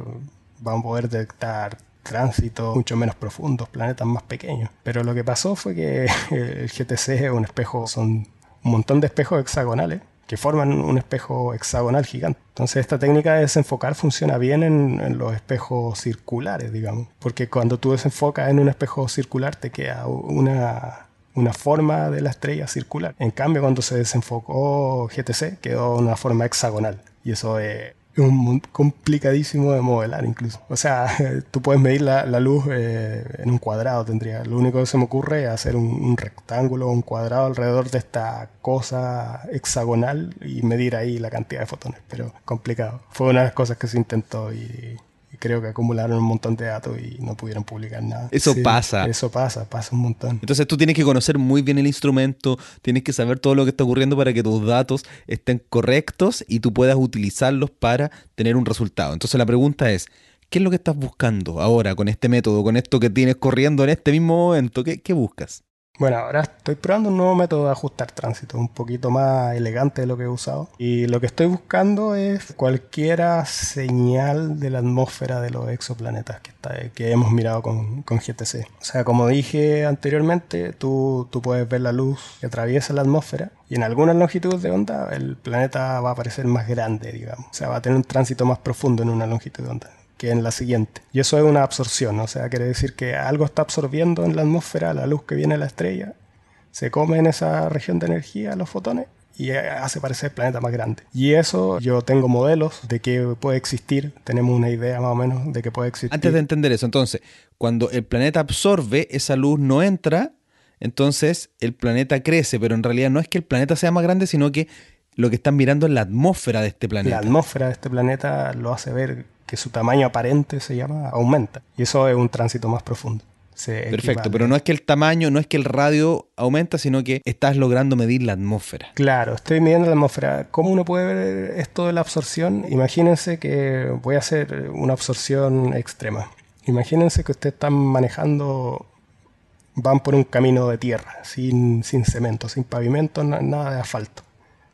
vamos a poder detectar tránsitos mucho menos profundos, planetas más pequeños. Pero lo que pasó fue que el GTC es un espejo, son un montón de espejos hexagonales que forman un espejo hexagonal gigante. Entonces esta técnica de desenfocar funciona bien en, los espejos circulares, digamos, porque cuando tú desenfocas en un espejo circular te queda una, una forma de la estrella circular. En cambio, cuando se desenfocó GTC quedó una forma hexagonal y eso es es un complicadísimo de modelar incluso. O sea, tú puedes medir la, luz eh, en un cuadrado, tendría. Lo único que se me ocurre es hacer un, rectángulo o un cuadrado alrededor de esta cosa hexagonal y medir ahí la cantidad de fotones, pero complicado. Fue una de las cosas que se intentó y creo que acumularon un montón de datos y no pudieron publicar nada. Eso pasa. Eso pasa, pasa un montón. Entonces tú tienes que conocer muy bien el instrumento, tienes que saber todo lo que está ocurriendo para que tus datos estén correctos y tú puedas utilizarlos para tener un resultado. Entonces la pregunta es, ¿qué es lo que estás buscando ahora con este método, con esto que tienes corriendo en este mismo momento? ¿Qué, qué buscas? Bueno, ahora estoy probando un nuevo método de ajustar tránsito, un poquito más elegante de lo que he usado. Y lo que estoy buscando es cualquiera señal de la atmósfera de los exoplanetas que, está, que hemos mirado con, con, GTC. O sea, como dije anteriormente, tú, tú puedes ver la luz que atraviesa la atmósfera y en algunas longitudes de onda el planeta va a aparecer más grande, digamos. O sea, va a tener un tránsito más profundo en una longitud de onda en la siguiente. Y eso es una absorción, o sea, quiere decir que algo está absorbiendo en la atmósfera la luz que viene de la estrella, se come en esa región de energía los fotones y hace parecer el planeta más grande. Y eso yo tengo modelos de que puede existir, tenemos una idea más o menos de que puede existir. Antes de entender eso, entonces, cuando el planeta absorbe, esa luz no entra, entonces el planeta crece, pero en realidad no es que el planeta sea más grande, sino que lo que están mirando es la atmósfera de este planeta. La atmósfera de este planeta lo hace ver que su tamaño aparente se llama aumenta. Y eso es un tránsito más profundo. Perfecto, pero no es que el tamaño, no es que el radio aumenta, sino que estás logrando medir la atmósfera. Claro, estoy midiendo la atmósfera. ¿Cómo uno puede ver esto de la absorción? Imagínense que voy a hacer una absorción extrema. Imagínense que ustedes están manejando, van por un camino de tierra, sin, sin cemento, sin pavimento, nada de asfalto.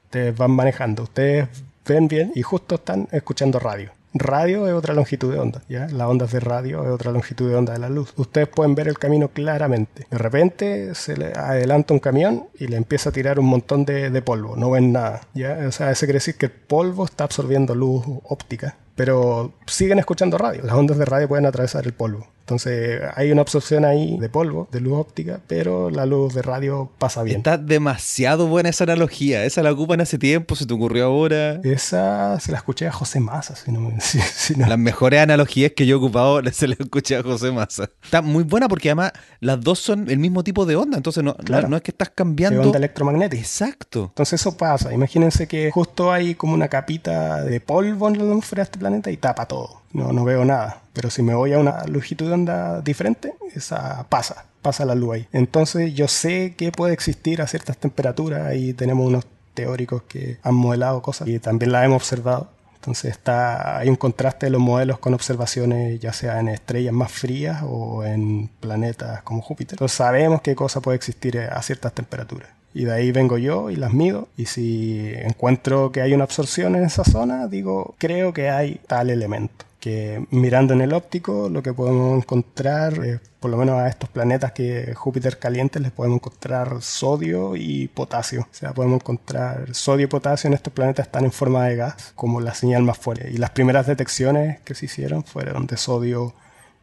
Ustedes van manejando, ustedes ven bien y justo están escuchando radio radio es otra longitud de onda, ¿ya? Las ondas de radio es otra longitud de onda de la luz. Ustedes pueden ver el camino claramente. De repente se le adelanta un camión y le empieza a tirar un montón de, de polvo. No ven nada, ¿ya? O sea, eso quiere decir que el polvo está absorbiendo luz óptica. Pero siguen escuchando radio. Las ondas de radio pueden atravesar el polvo. Entonces hay una absorción ahí de polvo, de luz óptica, pero la luz de radio pasa bien. Está demasiado buena esa analogía. Esa la ocupan hace tiempo, se te ocurrió ahora. Esa se la escuché a José Massa. Si no, Las mejores analogías que yo he ocupado se las escuché a José Massa. Está muy buena porque además las dos son el mismo tipo de onda. Entonces no, no, es que estás cambiando. De onda electromagnética. Exacto. Entonces eso pasa. Imagínense que justo hay como una capita de polvo en la atmósfera de este planeta y tapa todo no, no veo nada. Pero si me voy a una longitud de onda diferente, esa pasa, pasa la luz ahí. Entonces yo sé que puede existir a ciertas temperaturas y tenemos unos teóricos que han modelado cosas y también las hemos observado. Entonces está, hay un contraste de los modelos con observaciones ya sea en estrellas más frías o en planetas como Júpiter. Entonces sabemos qué cosa puede existir a ciertas temperaturas. Y de ahí vengo yo y las mido. Y si encuentro que hay una absorción en esa zona, digo, creo que hay tal elemento que mirando en el óptico lo que podemos encontrar, por lo menos a estos planetas que Júpiter caliente, les podemos encontrar sodio y potasio. O sea, podemos encontrar sodio y potasio en estos planetas están en forma de gas, como la señal más fuerte. Y las primeras detecciones que se hicieron fueron de sodio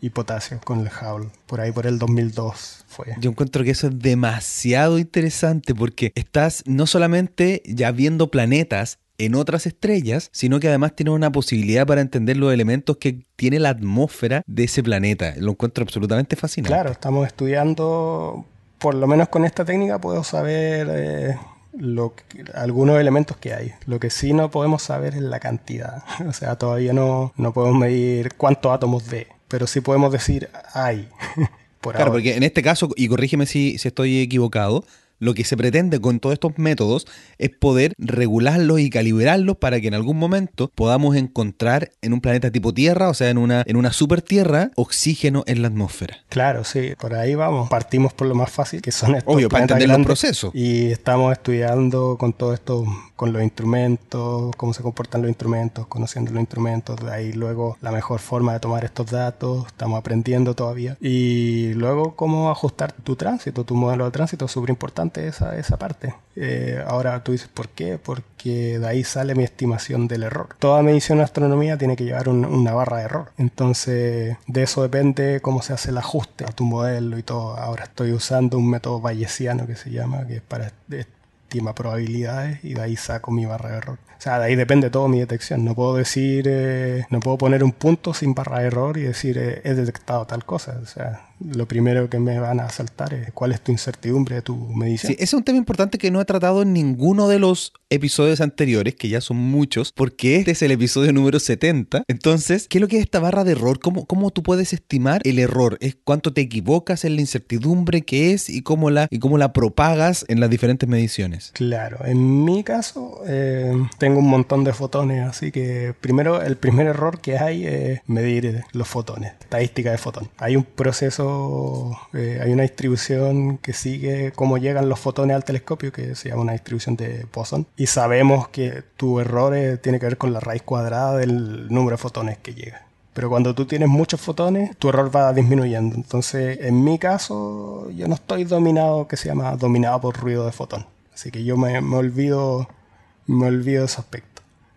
y potasio con el Hubble. Por ahí por el 2002 fue. Yo encuentro que eso es demasiado interesante porque estás no solamente ya viendo planetas en otras estrellas, sino que además tiene una posibilidad para entender los elementos que tiene la atmósfera de ese planeta. Lo encuentro absolutamente fascinante. Claro, estamos estudiando, por lo menos con esta técnica puedo saber eh, lo algunos elementos que hay. Lo que sí no podemos saber es la cantidad. O sea, todavía no, no podemos medir cuántos átomos de, pero sí podemos decir hay. por claro, porque en este caso, y corrígeme si, si estoy equivocado, lo que se pretende con todos estos métodos es poder regularlos y calibrarlos para que en algún momento podamos encontrar en un planeta tipo Tierra, o sea, en una, en una super Tierra, oxígeno en la atmósfera. Claro, sí, por ahí vamos. Partimos por lo más fácil, que son estos Obvio, para entender los procesos. Y estamos estudiando con todo esto, con los instrumentos, cómo se comportan los instrumentos, conociendo los instrumentos, de ahí luego la mejor forma de tomar estos datos, estamos aprendiendo todavía. Y luego cómo ajustar tu tránsito, tu modelo de tránsito, es súper importante esa, esa parte. Eh, ahora tú dices, ¿por qué? Porque de ahí sale mi estimación del error. Toda medición de astronomía tiene que llevar una barra de error. Entonces, de eso depende cómo se hace el ajuste a tu modelo y todo. Ahora estoy usando un método bayesiano que se llama, que es para estima probabilidades y de ahí saco mi barra de error. O sea, de ahí depende todo mi detección. No puedo decir, eh, no puedo poner un punto sin barra de error y decir eh, he detectado tal cosa. O sea, lo primero que me van a saltar es cuál es tu incertidumbre de tu medición. Sí, ese es un tema importante que no he tratado en ninguno de los episodios anteriores, que ya son muchos, porque este es el episodio número 70. Entonces, ¿qué es lo que es esta barra de error? ¿Cómo, cómo tú puedes estimar el error? ¿Es cuánto te equivocas en la incertidumbre que es y cómo la, y cómo la propagas en las diferentes mediciones? Claro, en mi caso eh, tengo un montón de fotones, así que primero el primer error que hay es medir los fotones, estadística de fotón. Hay un proceso eh, hay una distribución que sigue cómo llegan los fotones al telescopio, que se llama una distribución de Poisson. Y sabemos que tu error tiene que ver con la raíz cuadrada del número de fotones que llega. Pero cuando tú tienes muchos fotones, tu error va disminuyendo. Entonces, en mi caso, yo no estoy dominado, que se llama dominado por ruido de fotón. Así que yo me, me olvido, me olvido de ese aspecto.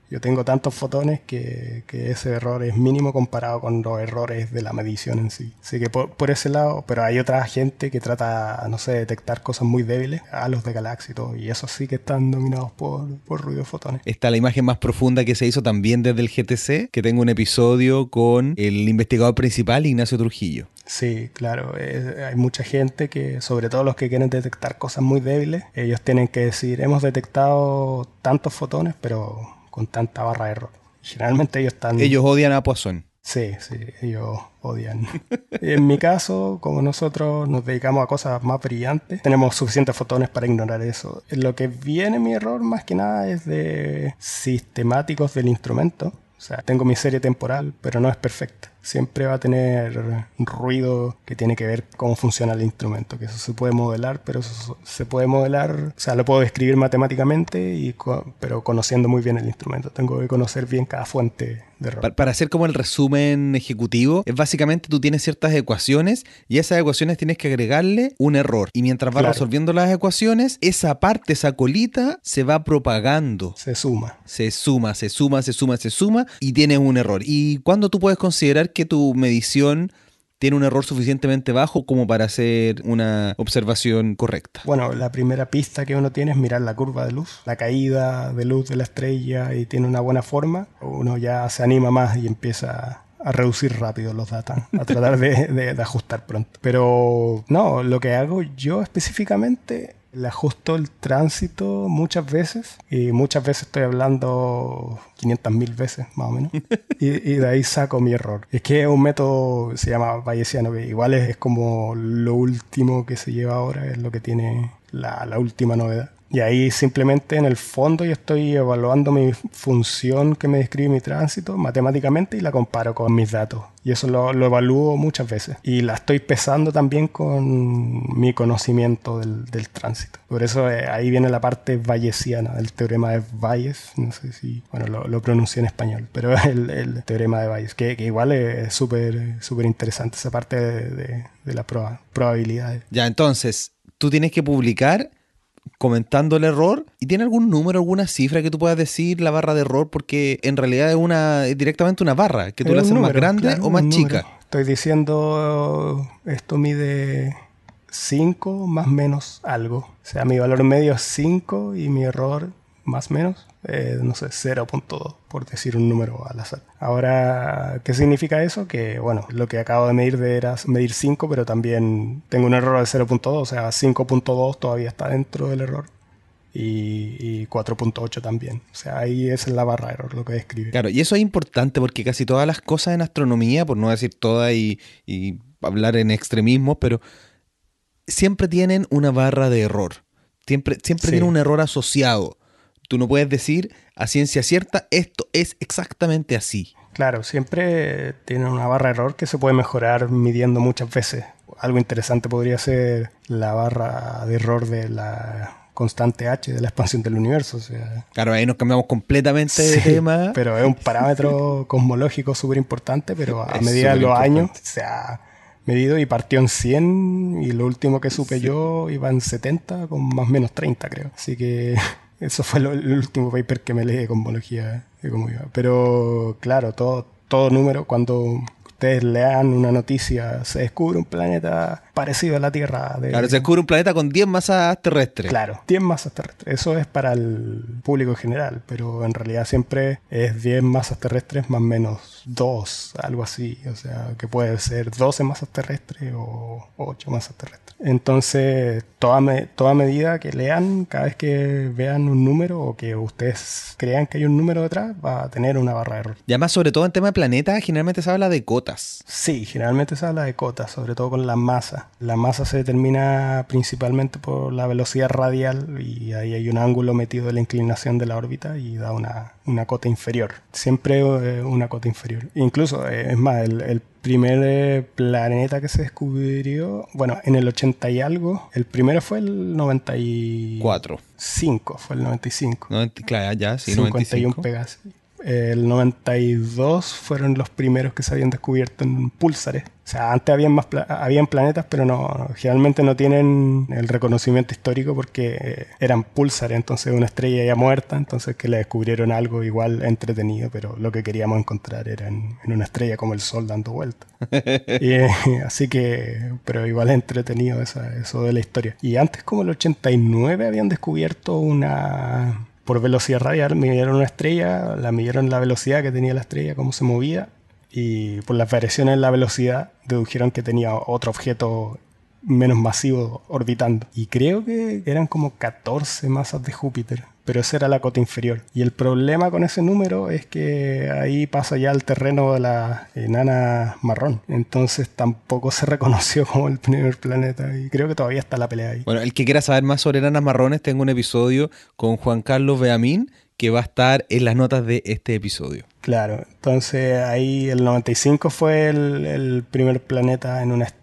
Yo tengo tantos fotones que, ese error es mínimo comparado con los errores de la medición en sí. Así que por, ese lado, pero hay otra gente que trata, no sé, detectar cosas muy débiles, a los de galaxia y todo, y esos sí que están dominados por, ruido de fotones. Está la imagen más profunda que se hizo también desde el GTC, que tengo un episodio con el investigador principal, Ignacio Trujillo. Sí, claro. hay mucha gente que, sobre todo los que quieren detectar cosas muy débiles, ellos tienen que decir, hemos detectado tantos fotones, pero con tanta barra de error. Generalmente ellos están... Ellos odian a Poisson. Sí, sí, ellos odian. en mi caso, como nosotros nos dedicamos a cosas más brillantes, tenemos suficientes fotones para ignorar eso. Lo que viene mi error más que nada es de sistemáticos del instrumento. O sea, tengo mi serie temporal, pero no es perfecta siempre va a tener ruido que tiene que ver cómo funciona el instrumento, que eso se puede modelar, pero eso se puede modelar, o sea, lo puedo describir matemáticamente, y pero conociendo muy bien el instrumento. Tengo que conocer bien cada fuente de error. Para, hacer como el resumen ejecutivo, es básicamente tú tienes ciertas ecuaciones y a esas ecuaciones tienes que agregarle un error. Y mientras vas resolviendo las ecuaciones, esa parte, esa colita, se va propagando. Se suma. Se suma, se suma, se suma, se suma y tienes un error. ¿Y cuándo tú puedes considerar que tu medición tiene un error suficientemente bajo como para hacer una observación correcta? Bueno, la primera pista que uno tiene es mirar la curva de luz, la caída de luz de la estrella y tiene una buena forma. Uno ya se anima más y empieza a reducir rápido los datos, a tratar de, de ajustar pronto. Pero no, lo que hago yo específicamente le ajusto el tránsito muchas veces y muchas veces estoy hablando 500 mil veces más o menos y, de ahí saco mi error. Es que es un método, se llama bayesiano, que igual es, como lo último que se lleva ahora, es lo que tiene la, última novedad. Y ahí simplemente en el fondo yo estoy evaluando mi función que me describe mi tránsito matemáticamente y la comparo con mis datos. Y eso lo, lo evalúo muchas veces. Y la estoy pesando también con mi conocimiento del, del tránsito. Por eso eh, ahí viene la parte bayesiana, el teorema de Bayes. No sé si, bueno, lo, lo pronuncié en español, pero el, el teorema de Bayes, que, que igual es súper súper interesante esa parte de, de, de la proba, probabilidad. Ya, entonces, tú tienes que publicar comentando el error y tiene algún número, alguna cifra que tú puedas decir la barra de error porque en realidad es una es directamente una barra que tú la haces más grande claro, o más chica. Estoy diciendo, esto mide 5 más menos algo. O sea, mi valor medio es 5 y mi error más menos, eh, no sé, 0.2, por decir un número al azar. Ahora, ¿qué significa eso? Que, bueno, lo que acabo de medir de era medir 5, pero también tengo un error de 0.2, o sea, 5.2 todavía está dentro del error. Y, y 4.8 también. O sea, ahí es la barra de error lo que describe. Claro, y eso es importante porque casi todas las cosas en astronomía, por no decir todas y, y hablar en extremismos, pero siempre tienen una barra de error. Siempre, siempre Sí. tiene un error asociado. Tú no puedes decir a ciencia cierta, esto es exactamente así. Claro, siempre tiene una barra de error que se puede mejorar midiendo muchas veces. Algo interesante podría ser la barra de error de la constante h de la expansión del universo. O sea, Claro, ahí nos cambiamos completamente de sí, tema. Pero es un parámetro cosmológico súper importante, pero a Es medida de los años se ha medido y partió en 100 y lo último que supe yo iba en 70 con más o menos 30 creo. Así que eso fue lo- el último paper que me leí de cosmología de iba. Pero claro, todo, todo número, cuando ustedes lean una noticia, se descubre un planeta parecido a la Tierra. De, Claro, se descubre un planeta con 10 masas terrestres. Claro, 10 masas terrestres. Eso es para el público en general, pero en realidad siempre es 10 masas terrestres más menos 2, algo así. O sea, que puede ser 12 masas terrestres o 8 masas terrestres. Entonces, toda, me- toda medida que lean, cada vez que vean un número o que ustedes crean que hay un número detrás, va a tener una barra de error. Y además, sobre todo en tema de planetas, generalmente se habla de cotas. Sí, generalmente se habla de cotas, sobre todo con la masa. La masa se determina principalmente por la velocidad radial y ahí hay un ángulo metido de la inclinación de la órbita y da una, una cota inferior. Siempre eh, una cota inferior. Incluso, eh, es más, el, el primer eh, planeta que se descubrió, bueno, en el 80 y algo, el primero fue el 94. 4. fue el 95. 90, claro, ya, sí, 51 95. Pegasus. El 92 fueron los primeros que se habían descubierto en púlsares. O sea, antes habían más pla- habían planetas, pero no generalmente no tienen el reconocimiento histórico porque eh, eran púlsares, entonces una estrella ya muerta, entonces que le descubrieron algo igual entretenido, pero lo que queríamos encontrar era en, en una estrella como el Sol dando vueltas. Y, eh, así que, pero igual entretenido esa- eso de la historia. Y antes, como el 89, habían descubierto una. Por velocidad radial, midieron una estrella, la midieron la velocidad que tenía la estrella, cómo se movía, y por las variaciones en la velocidad dedujeron que tenía otro objeto menos masivo orbitando. Y creo que eran como 14 masas de Júpiter, pero esa era la cota inferior. Y el problema con ese número es que ahí pasa ya al terreno de la enana marrón. Entonces tampoco se reconoció como el primer planeta y creo que todavía está la pelea ahí. Bueno, el que quiera saber más sobre enanas marrones, tengo un episodio con Juan Carlos Beamín que va a estar en las notas de este episodio. Claro, entonces ahí el 95 fue el, el primer planeta en una estrella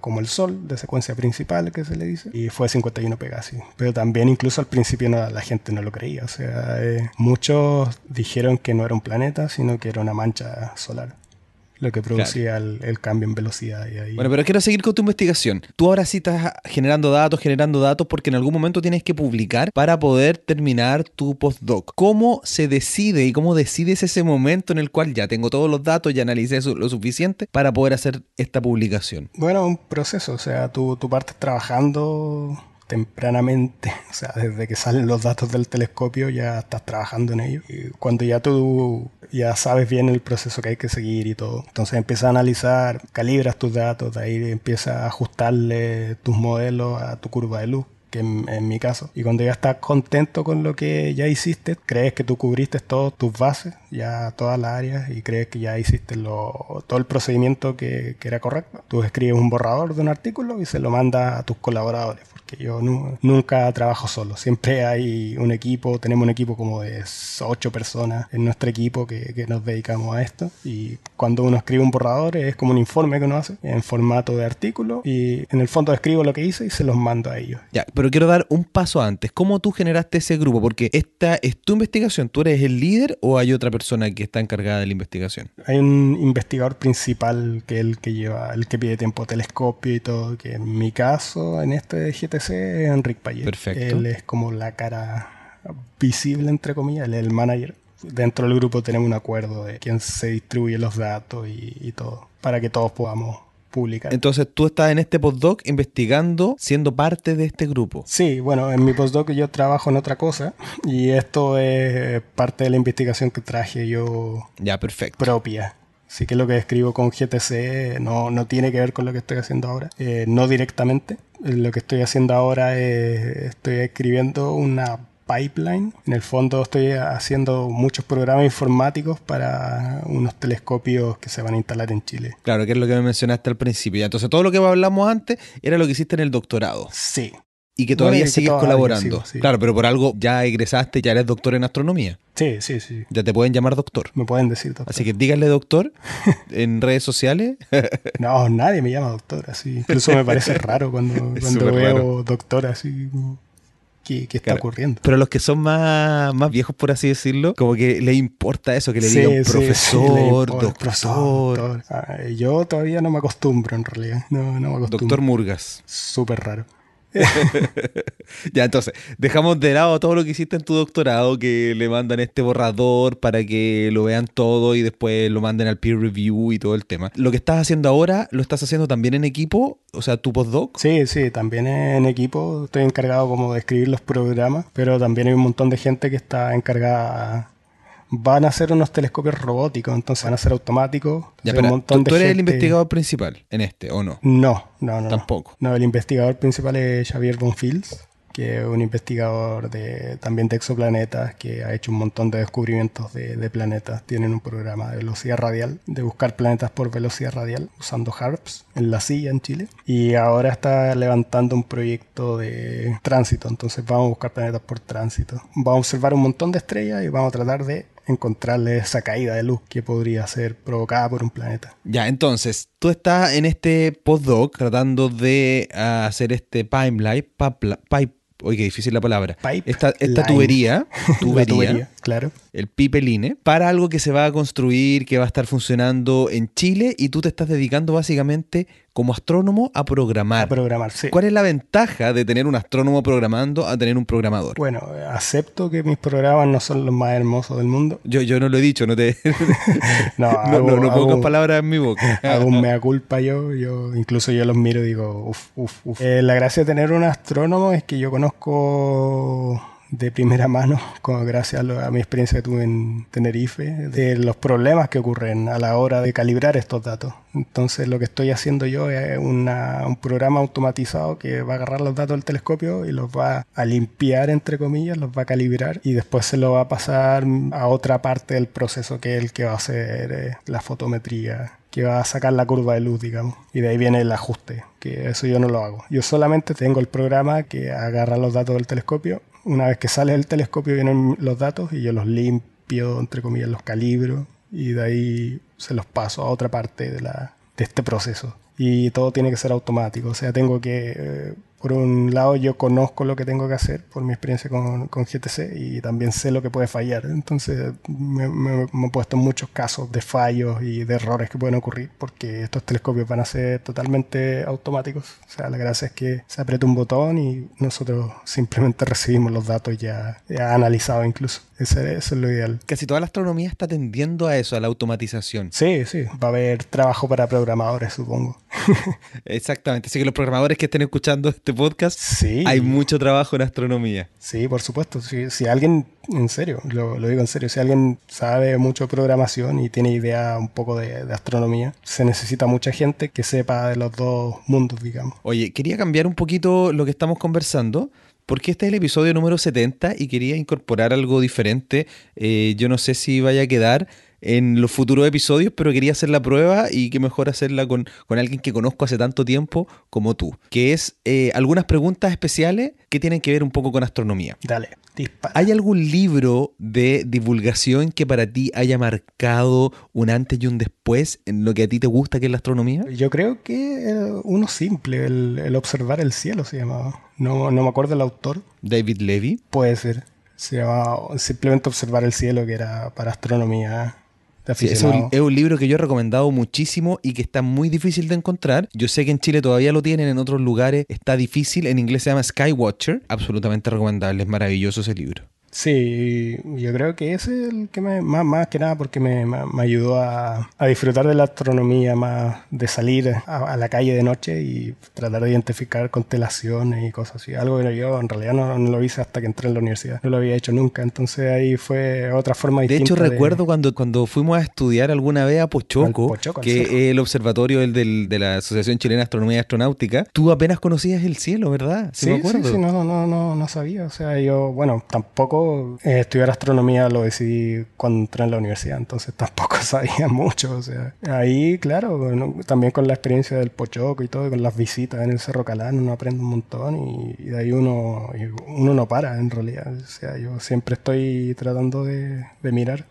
como el Sol, de secuencia principal que se le dice, y fue 51 Pegasi. Pero también incluso al principio la gente no lo creía, o sea, eh, muchos dijeron que no era un planeta, sino que era una mancha solar, lo que producía el, el cambio en velocidad. Y ahí... Bueno, pero quiero seguir con tu investigación. Tú ahora sí estás generando datos, generando datos, porque en algún momento tienes que publicar para poder terminar tu postdoc. ¿Cómo se decide y cómo decides ese momento en el cual ya tengo todos los datos, ya analicé lo suficiente para poder hacer esta publicación? Bueno, un proceso, o sea, tú, tú partes trabajando tempranamente, o sea, desde que salen los datos del telescopio ya estás trabajando en ello. Y cuando ya tú ya sabes bien el proceso que hay que seguir y todo, entonces empiezas a analizar, calibras tus datos, de ahí empiezas a ajustarle tus modelos a tu curva de luz que en, mi caso. Y cuando ya estás contento con lo que ya hiciste, crees que tú cubriste todas tus bases, ya todas las áreas, y crees que ya hiciste todo el procedimiento que, que era correcto, tú escribes un borrador de un artículo y se lo mandas a tus colaboradores yo nunca trabajo solo. Siempre hay un equipo, tenemos un equipo como de ocho personas en nuestro equipo que, que, nos dedicamos a esto. Y cuando uno escribe un borrador es como un informe que uno hace en formato de artículo y en el fondo escribo lo que hice y se los mando a ellos. Ya, pero quiero dar un paso antes. ¿Cómo tú generaste ese grupo? Porque esta es tu investigación. ¿Tú eres el líder o hay otra persona que está encargada de la investigación? Hay un investigador principal que es el que lleva, el que pide tiempo telescopio y todo, que en mi caso, en este de GTC, es Enric Payet. Perfecto. Él es como la cara visible, entre comillas, él es el manager. Dentro del grupo tenemos un acuerdo de quién se distribuye los datos y, y todo, para que todos podamos publicar. Entonces tú estás en este postdoc investigando, siendo parte de este grupo. Sí, bueno, en mi postdoc yo trabajo en otra cosa y esto es parte de la investigación que traje yo ya, perfecto. propia. Así que lo que escribo con GTC no, no tiene que ver con lo que estoy haciendo ahora, eh, no directamente. Lo que estoy haciendo ahora es, estoy escribiendo una pipeline. En el fondo estoy haciendo muchos programas informáticos para unos telescopios que se van a instalar en Chile. Claro, que es lo que me mencionaste al principio. Entonces todo lo que hablamos antes era lo que hiciste en el doctorado. Sí. Y que todavía que sigues colaborando. sigo, sí. Claro, pero por algo ya egresaste, ya eres doctor en astronomía. Sí, sí, sí. Ya te pueden llamar doctor. Me pueden decir doctor. Así que díganle doctor en redes sociales. No, nadie me llama doctor, así. Incluso me parece raro cuando, cuando veo raro. doctor así. ¿Qué, qué está Claro. ocurriendo? Pero los que son más, más viejos, por así decirlo, como que les importa eso, que le Sí, digan sí, profesor, doctor, profesor, doctor. Ah, yo todavía no me acostumbro en realidad. No, no me acostumbro. doctor Murgas. Súper raro. Ya, entonces, dejamos de lado todo lo que hiciste en tu doctorado, que le mandan este borrador para que lo vean todo y después lo manden al peer review y todo el tema. Lo que estás haciendo ahora, ¿lo estás haciendo también en equipo? O sea, tu postdoc. Sí, sí, también en equipo estoy encargado como de escribir los programas, pero también hay un montón de gente que está encargada. Van a ser unos telescopios robóticos, entonces van a ser automáticos. Ya, Hay pero un montón ¿tú, tú eres el investigador principal en este, ¿o no? No, no, no. Tampoco. No, el investigador principal es Xavier Bonfils, que es un investigador de, también de exoplanetas, que ha hecho un montón de descubrimientos de, de planetas. Tienen un programa de velocidad radial, de buscar planetas por velocidad radial, usando HARPS en la silla en Chile. Y ahora está levantando un proyecto de tránsito, entonces vamos a buscar planetas por tránsito. Vamos a observar un montón de estrellas y vamos a tratar de encontrarle esa caída de luz que podría ser provocada por un planeta. Ya, entonces, tú estás en este postdoc tratando de ah, hacer este pipeline, pipe, oye, qué difícil la palabra. Pipe esta, tubería, tubería, tubería, claro. el pipeline, para algo que se va a construir, que va a estar funcionando en Chile y tú te estás dedicando básicamente como astrónomo a programar. A programar, sí. ¿Cuál es la ventaja de tener un astrónomo programando a tener un programador? Bueno, acepto que mis programas no son los más hermosos del mundo. Yo, yo no lo he dicho, no te No, no, hago, no, pongas palabras en mi boca. hago un mea culpa yo, yo, incluso yo los miro y digo, uff, uff, uff. Eh, la gracia de tener un astrónomo es que yo conozco de primera mano, como gracias a mi experiencia que tuve en Tenerife, de los problemas que ocurren a la hora de calibrar estos datos. Entonces lo que estoy haciendo yo es una- un programa automatizado que va a agarrar los datos del telescopio y los va a limpiar, entre comillas, los va a calibrar y después se lo va a pasar a otra parte del proceso que es el que va a hacer eh, la fotometría que va a sacar la curva de luz, digamos. Y de ahí viene el ajuste, que eso yo no lo hago. Yo solamente tengo el programa que agarra los datos del telescopio. Una vez que sale del telescopio vienen los datos y yo los limpio, entre comillas, los calibro y de ahí se los paso a otra parte de, la, de este proceso. Y todo tiene que ser automático. O sea, tengo que, eh, por un lado, yo conozco lo que tengo que hacer por mi experiencia con, con GTC y también sé lo que puede fallar. Entonces, me, me- me he puesto en muchos casos de fallos y de errores que pueden ocurrir porque estos telescopios van a ser totalmente automáticos. O sea, la gracia es que se aprieta un botón y nosotros simplemente recibimos los datos ya, ya analizados incluso. Ese, eso es lo ideal. Casi toda la astronomía está tendiendo a eso, a la automatización. Sí, sí, va a haber trabajo para programadores, supongo. Exactamente. Así que los programadores que estén escuchando este podcast, Sí. hay mucho trabajo en astronomía. Sí, por supuesto. Si, si alguien, en serio, lo, lo digo en serio, si alguien sabe mucho de programación y tiene idea un poco de, de astronomía, se necesita mucha gente que sepa de los dos mundos, digamos. Oye, quería cambiar un poquito lo que estamos conversando porque este es el episodio número 70 y quería incorporar algo diferente. Eh, yo no sé si vaya a quedar en los futuros episodios, pero quería hacer la prueba y qué mejor hacerla con, alguien que conozco hace tanto tiempo como tú, que es eh, algunas preguntas especiales que tienen que ver un poco con astronomía. Dale, dispara. ¿Hay algún libro de divulgación que para ti haya marcado un antes y un después en lo que a ti te gusta que es la astronomía? Yo creo que eh, uno simple, el, observar el cielo se llamaba. No, no me acuerdo el autor. David Levy. Puede ser. Se llamaba simplemente observar el cielo, que era para astronomía es, un, libro que yo he recomendado muchísimo y que está muy difícil de encontrar. Yo sé que en Chile todavía lo tienen, en otros lugares está difícil. En inglés se llama Skywatcher. Absolutamente recomendable, es maravilloso ese libro. Sí, yo creo que ese es el que me, más, más que nada porque me, ayudó a, disfrutar de la astronomía, más de salir a, la calle de noche y tratar de identificar constelaciones y cosas así. Algo que yo en realidad no, lo hice hasta que entré en la universidad. No lo había hecho nunca, entonces ahí fue otra forma distinta. De hecho, recuerdo cuando, cuando fuimos a estudiar alguna vez a Pochoco, que es el observatorio del, de la Asociación Chilena de Astronomía y Astronáutica, tú apenas conocías el cielo, ¿verdad? Sí, me acuerdo. sí, sí, no, no, no, no sabía. O sea, yo, bueno, tampoco eh, estudiar astronomía lo decidí cuando entré en la universidad, entonces tampoco sabía mucho. O sea, ahí, claro, también con la experiencia del Pochoco y todo, con las visitas en el Cerro Calán, uno aprende un montón y, de ahí uno, uno no para en realidad. O sea, yo siempre estoy tratando de, mirar,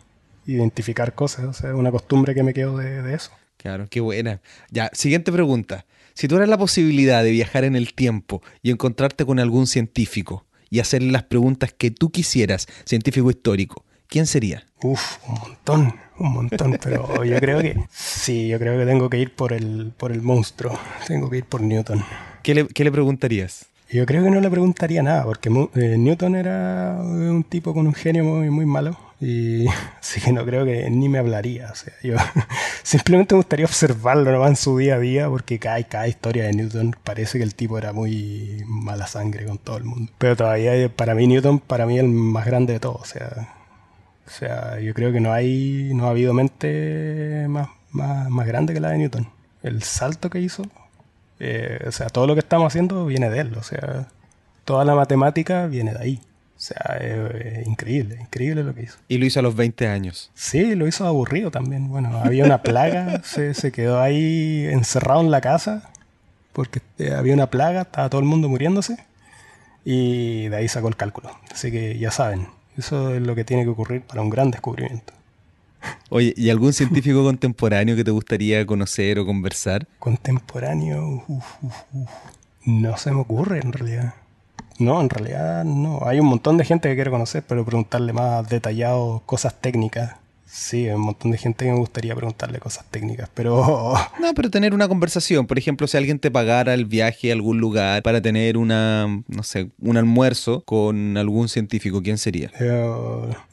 identificar cosas, o sea, una costumbre que me quedo de, de eso. Claro, qué buena. Ya, siguiente pregunta. Si tuvieras la posibilidad de viajar en el tiempo y encontrarte con algún científico, y hacerle las preguntas que tú quisieras, científico histórico, ¿quién sería? Uf, un montón, un montón, pero yo creo que sí, yo creo que tengo que ir por el, por el monstruo, tengo que ir por Newton. ¿Qué le, qué le preguntarías? Yo creo que no le preguntaría nada, porque eh, Newton era un tipo con un genio muy, muy malo. Y así que no creo que ni me hablaría. O sea, yo simplemente me gustaría observarlo nomás en su día a día, porque cada, cada historia de Newton parece que el tipo era muy mala sangre con todo el mundo. Pero todavía, para mí, Newton, para mí, el más grande de todos. O sea, o sea, yo creo que no hay, no ha habido mente más, más, más grande que la de Newton. El salto que hizo eh, o sea, todo lo que estamos haciendo viene de él. O sea, toda la matemática viene de ahí. O sea, es, increíble, increíble lo que hizo. Y lo hizo a los 20 años. Sí, lo hizo aburrido también. Bueno, había una plaga, se, se, quedó ahí encerrado en la casa porque eh, había una plaga, estaba todo el mundo muriéndose y de ahí sacó el cálculo. Así que ya saben, eso es lo que tiene que ocurrir para un gran descubrimiento. Oye, ¿y algún científico contemporáneo que te gustaría conocer o conversar? Contemporáneo, no se me ocurre en realidad. No, en realidad no. Hay un montón de gente que quiero conocer, pero preguntarle más detallado cosas técnicas Sí, hay un montón de gente que me gustaría preguntarle cosas técnicas, pero... No, pero tener una conversación. Por ejemplo, si alguien te pagara el viaje a algún lugar para tener una, no sé, un almuerzo con algún científico, ¿quién sería?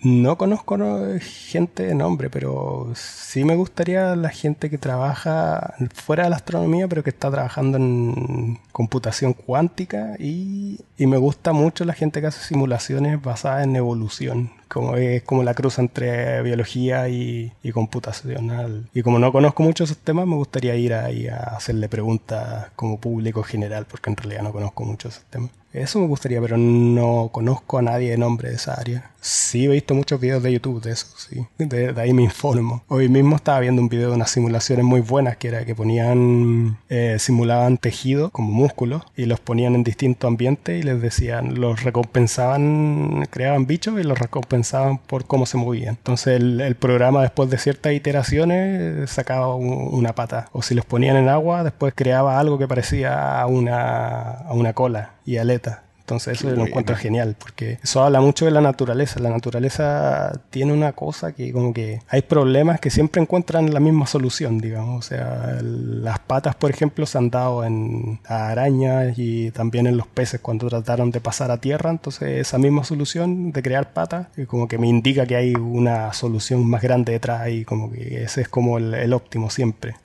no conozco gente de nombre, pero sí me gustaría la gente que trabaja fuera de la astronomía, pero que está trabajando en computación cuántica y, y me gusta mucho la gente que hace simulaciones basadas en evolución como es como la cruz entre biología y, computacional. Y como no conozco mucho esos temas, me gustaría ir ahí a hacerle preguntas como público general, porque en realidad no conozco mucho esos temas. Eso me gustaría, pero no conozco a nadie de nombre de esa área. Sí, he visto muchos videos de YouTube de eso, sí. De, ahí me informo. Hoy mismo estaba viendo un video de unas simulaciones muy buenas que era que ponían, eh, simulaban tejido como músculos y los ponían en distintos ambientes y les decían, los recompensaban, creaban bichos y los recompensaban por cómo se movían. Entonces el, programa después de ciertas iteraciones sacaba una pata. O si los ponían en agua, después creaba algo que parecía una, a una cola y aleta. Entonces eso lo encuentro genial, porque eso habla mucho de la naturaleza. La naturaleza tiene una cosa que como que hay problemas que siempre encuentran la misma solución, digamos. O sea, las patas, por ejemplo, se han dado en arañas y también en los peces cuando trataron de pasar a tierra. Entonces esa misma solución de crear patas, como que me indica que hay una solución más grande detrás y como que ese es como el, el óptimo siempre.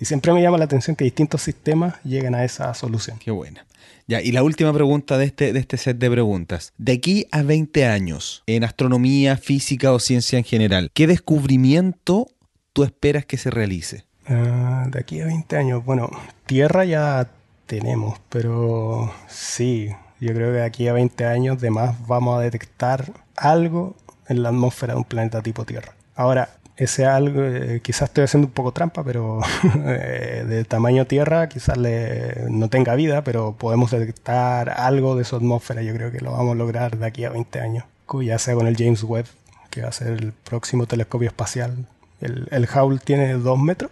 Y siempre me llama la atención que distintos sistemas lleguen a esa solución. Qué buena. Ya, y la última pregunta de este, de este set de preguntas. De aquí a 20 años, en astronomía, física o ciencia en general, ¿qué descubrimiento tú esperas que se realice? Ah, de aquí a 20 años, bueno, Tierra ya tenemos, pero sí, Yo creo que de aquí a 20 años de más vamos a detectar algo en la atmósfera de un planeta tipo Tierra. Ahora, ese algo, eh, quizás estoy haciendo un poco trampa, pero eh, de tamaño Tierra quizás le, no tenga vida, pero podemos detectar algo de su atmósfera. Yo creo que lo vamos a lograr de aquí a 20 años, ya sea con el James Webb, que va a ser el próximo telescopio espacial. El, el Hubble tiene 2 metros,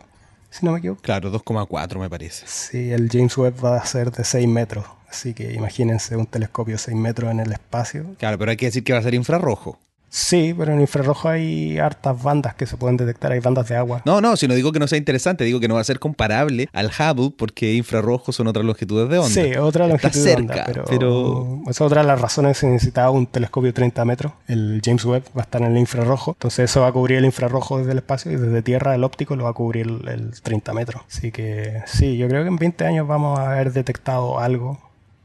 si no me equivoco. Claro, 2,4 me parece. Sí, el James Webb va a ser de 6 metros. Así que imagínense un telescopio de 6 metros en el espacio. Claro, pero hay que decir que va a ser infrarrojo. Sí, pero en infrarrojo hay hartas bandas que se pueden detectar, hay bandas de agua. No, no, si no digo que no sea interesante, digo que no va a ser comparable al Hubble porque infrarrojo son otras longitudes de onda. Sí, otra longitud de onda, pero, pero... es otra de las razones que se necesitaba un telescopio de 30 metros. El James Webb va a estar en el infrarrojo, entonces eso va a cubrir el infrarrojo desde el espacio y desde Tierra el óptico lo va a cubrir el, el 30 metros. Así que sí, yo creo que en 20 años vamos a haber detectado algo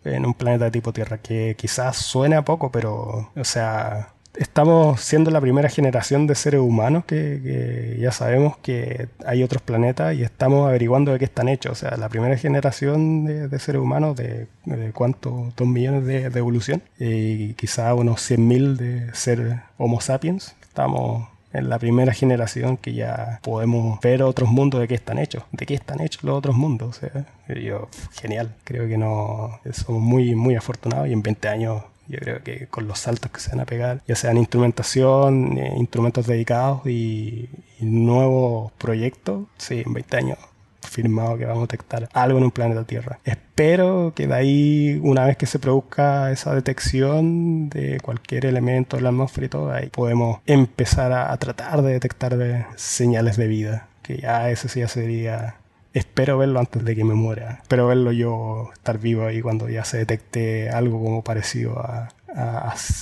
en un planeta de tipo Tierra que quizás suene a poco, pero, o sea, estamos siendo la primera generación de seres humanos que, ya sabemos que hay otros planetas y estamos averiguando de qué están hechos. O sea, la primera generación de, seres humanos de, cuántos, dos millones de, de evolución y quizá unos 100.000 de ser Homo sapiens. Estamos en la primera generación que ya podemos ver otros mundos de qué están hechos, de qué están hechos los otros mundos. O sea, yo, genial, creo que no somos muy, muy afortunados y en 20 años yo creo que con los saltos que se van a pegar, ya sean instrumentación, eh, instrumentos dedicados y, y, nuevos proyectos, sí, en 20 años firmado que vamos a detectar algo en un planeta Tierra. Espero que de ahí, una vez que se produzca esa detección de cualquier elemento de la atmósfera y todo, ahí podemos empezar a, a tratar de detectar de señales de vida, que ya eso sí ya sería espero verlo antes de que me muera. Espero verlo yo estar vivo ahí cuando ya se detecte algo como parecido a,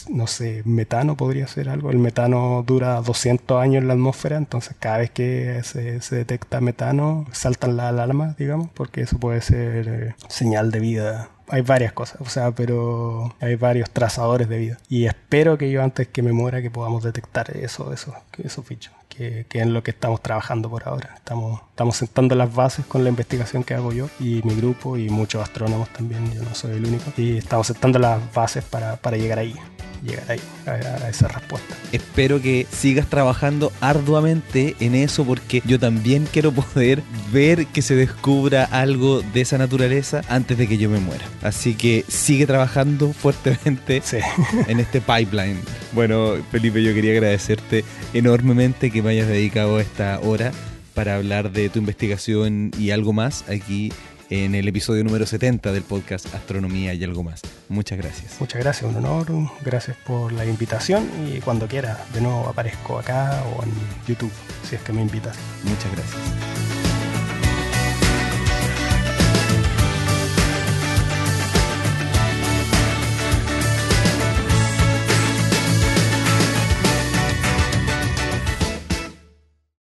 no sé, metano podría ser algo. El metano dura 200 años en la atmósfera, entonces cada vez que se, se detecta metano saltan las alarmas, digamos, porque eso puede ser eh, señal de vida hay varias cosas, o sea, pero hay varios trazadores de vida. Y espero que yo antes que me muera que podamos detectar eso, eso, esos bichos que, que, es lo que estamos trabajando por ahora. Estamos, estamos sentando las bases con la investigación que hago yo y mi grupo y muchos astrónomos también, yo no soy el único. Y estamos sentando las bases para, para llegar ahí llegar ahí, a, a, esa respuesta. Espero que sigas trabajando arduamente en eso porque yo también quiero poder ver que se descubra algo de esa naturaleza antes de que yo me muera. Así que sigue trabajando fuertemente sí. en este pipeline. Bueno, Felipe, yo quería agradecerte enormemente que me hayas dedicado esta hora para hablar de tu investigación y algo más aquí en el episodio número 70 del podcast Astronomía y algo más. Muchas gracias. Muchas gracias, un honor. Gracias por la invitación y cuando quiera, de nuevo aparezco acá o en YouTube, si es que me invitas. Muchas gracias.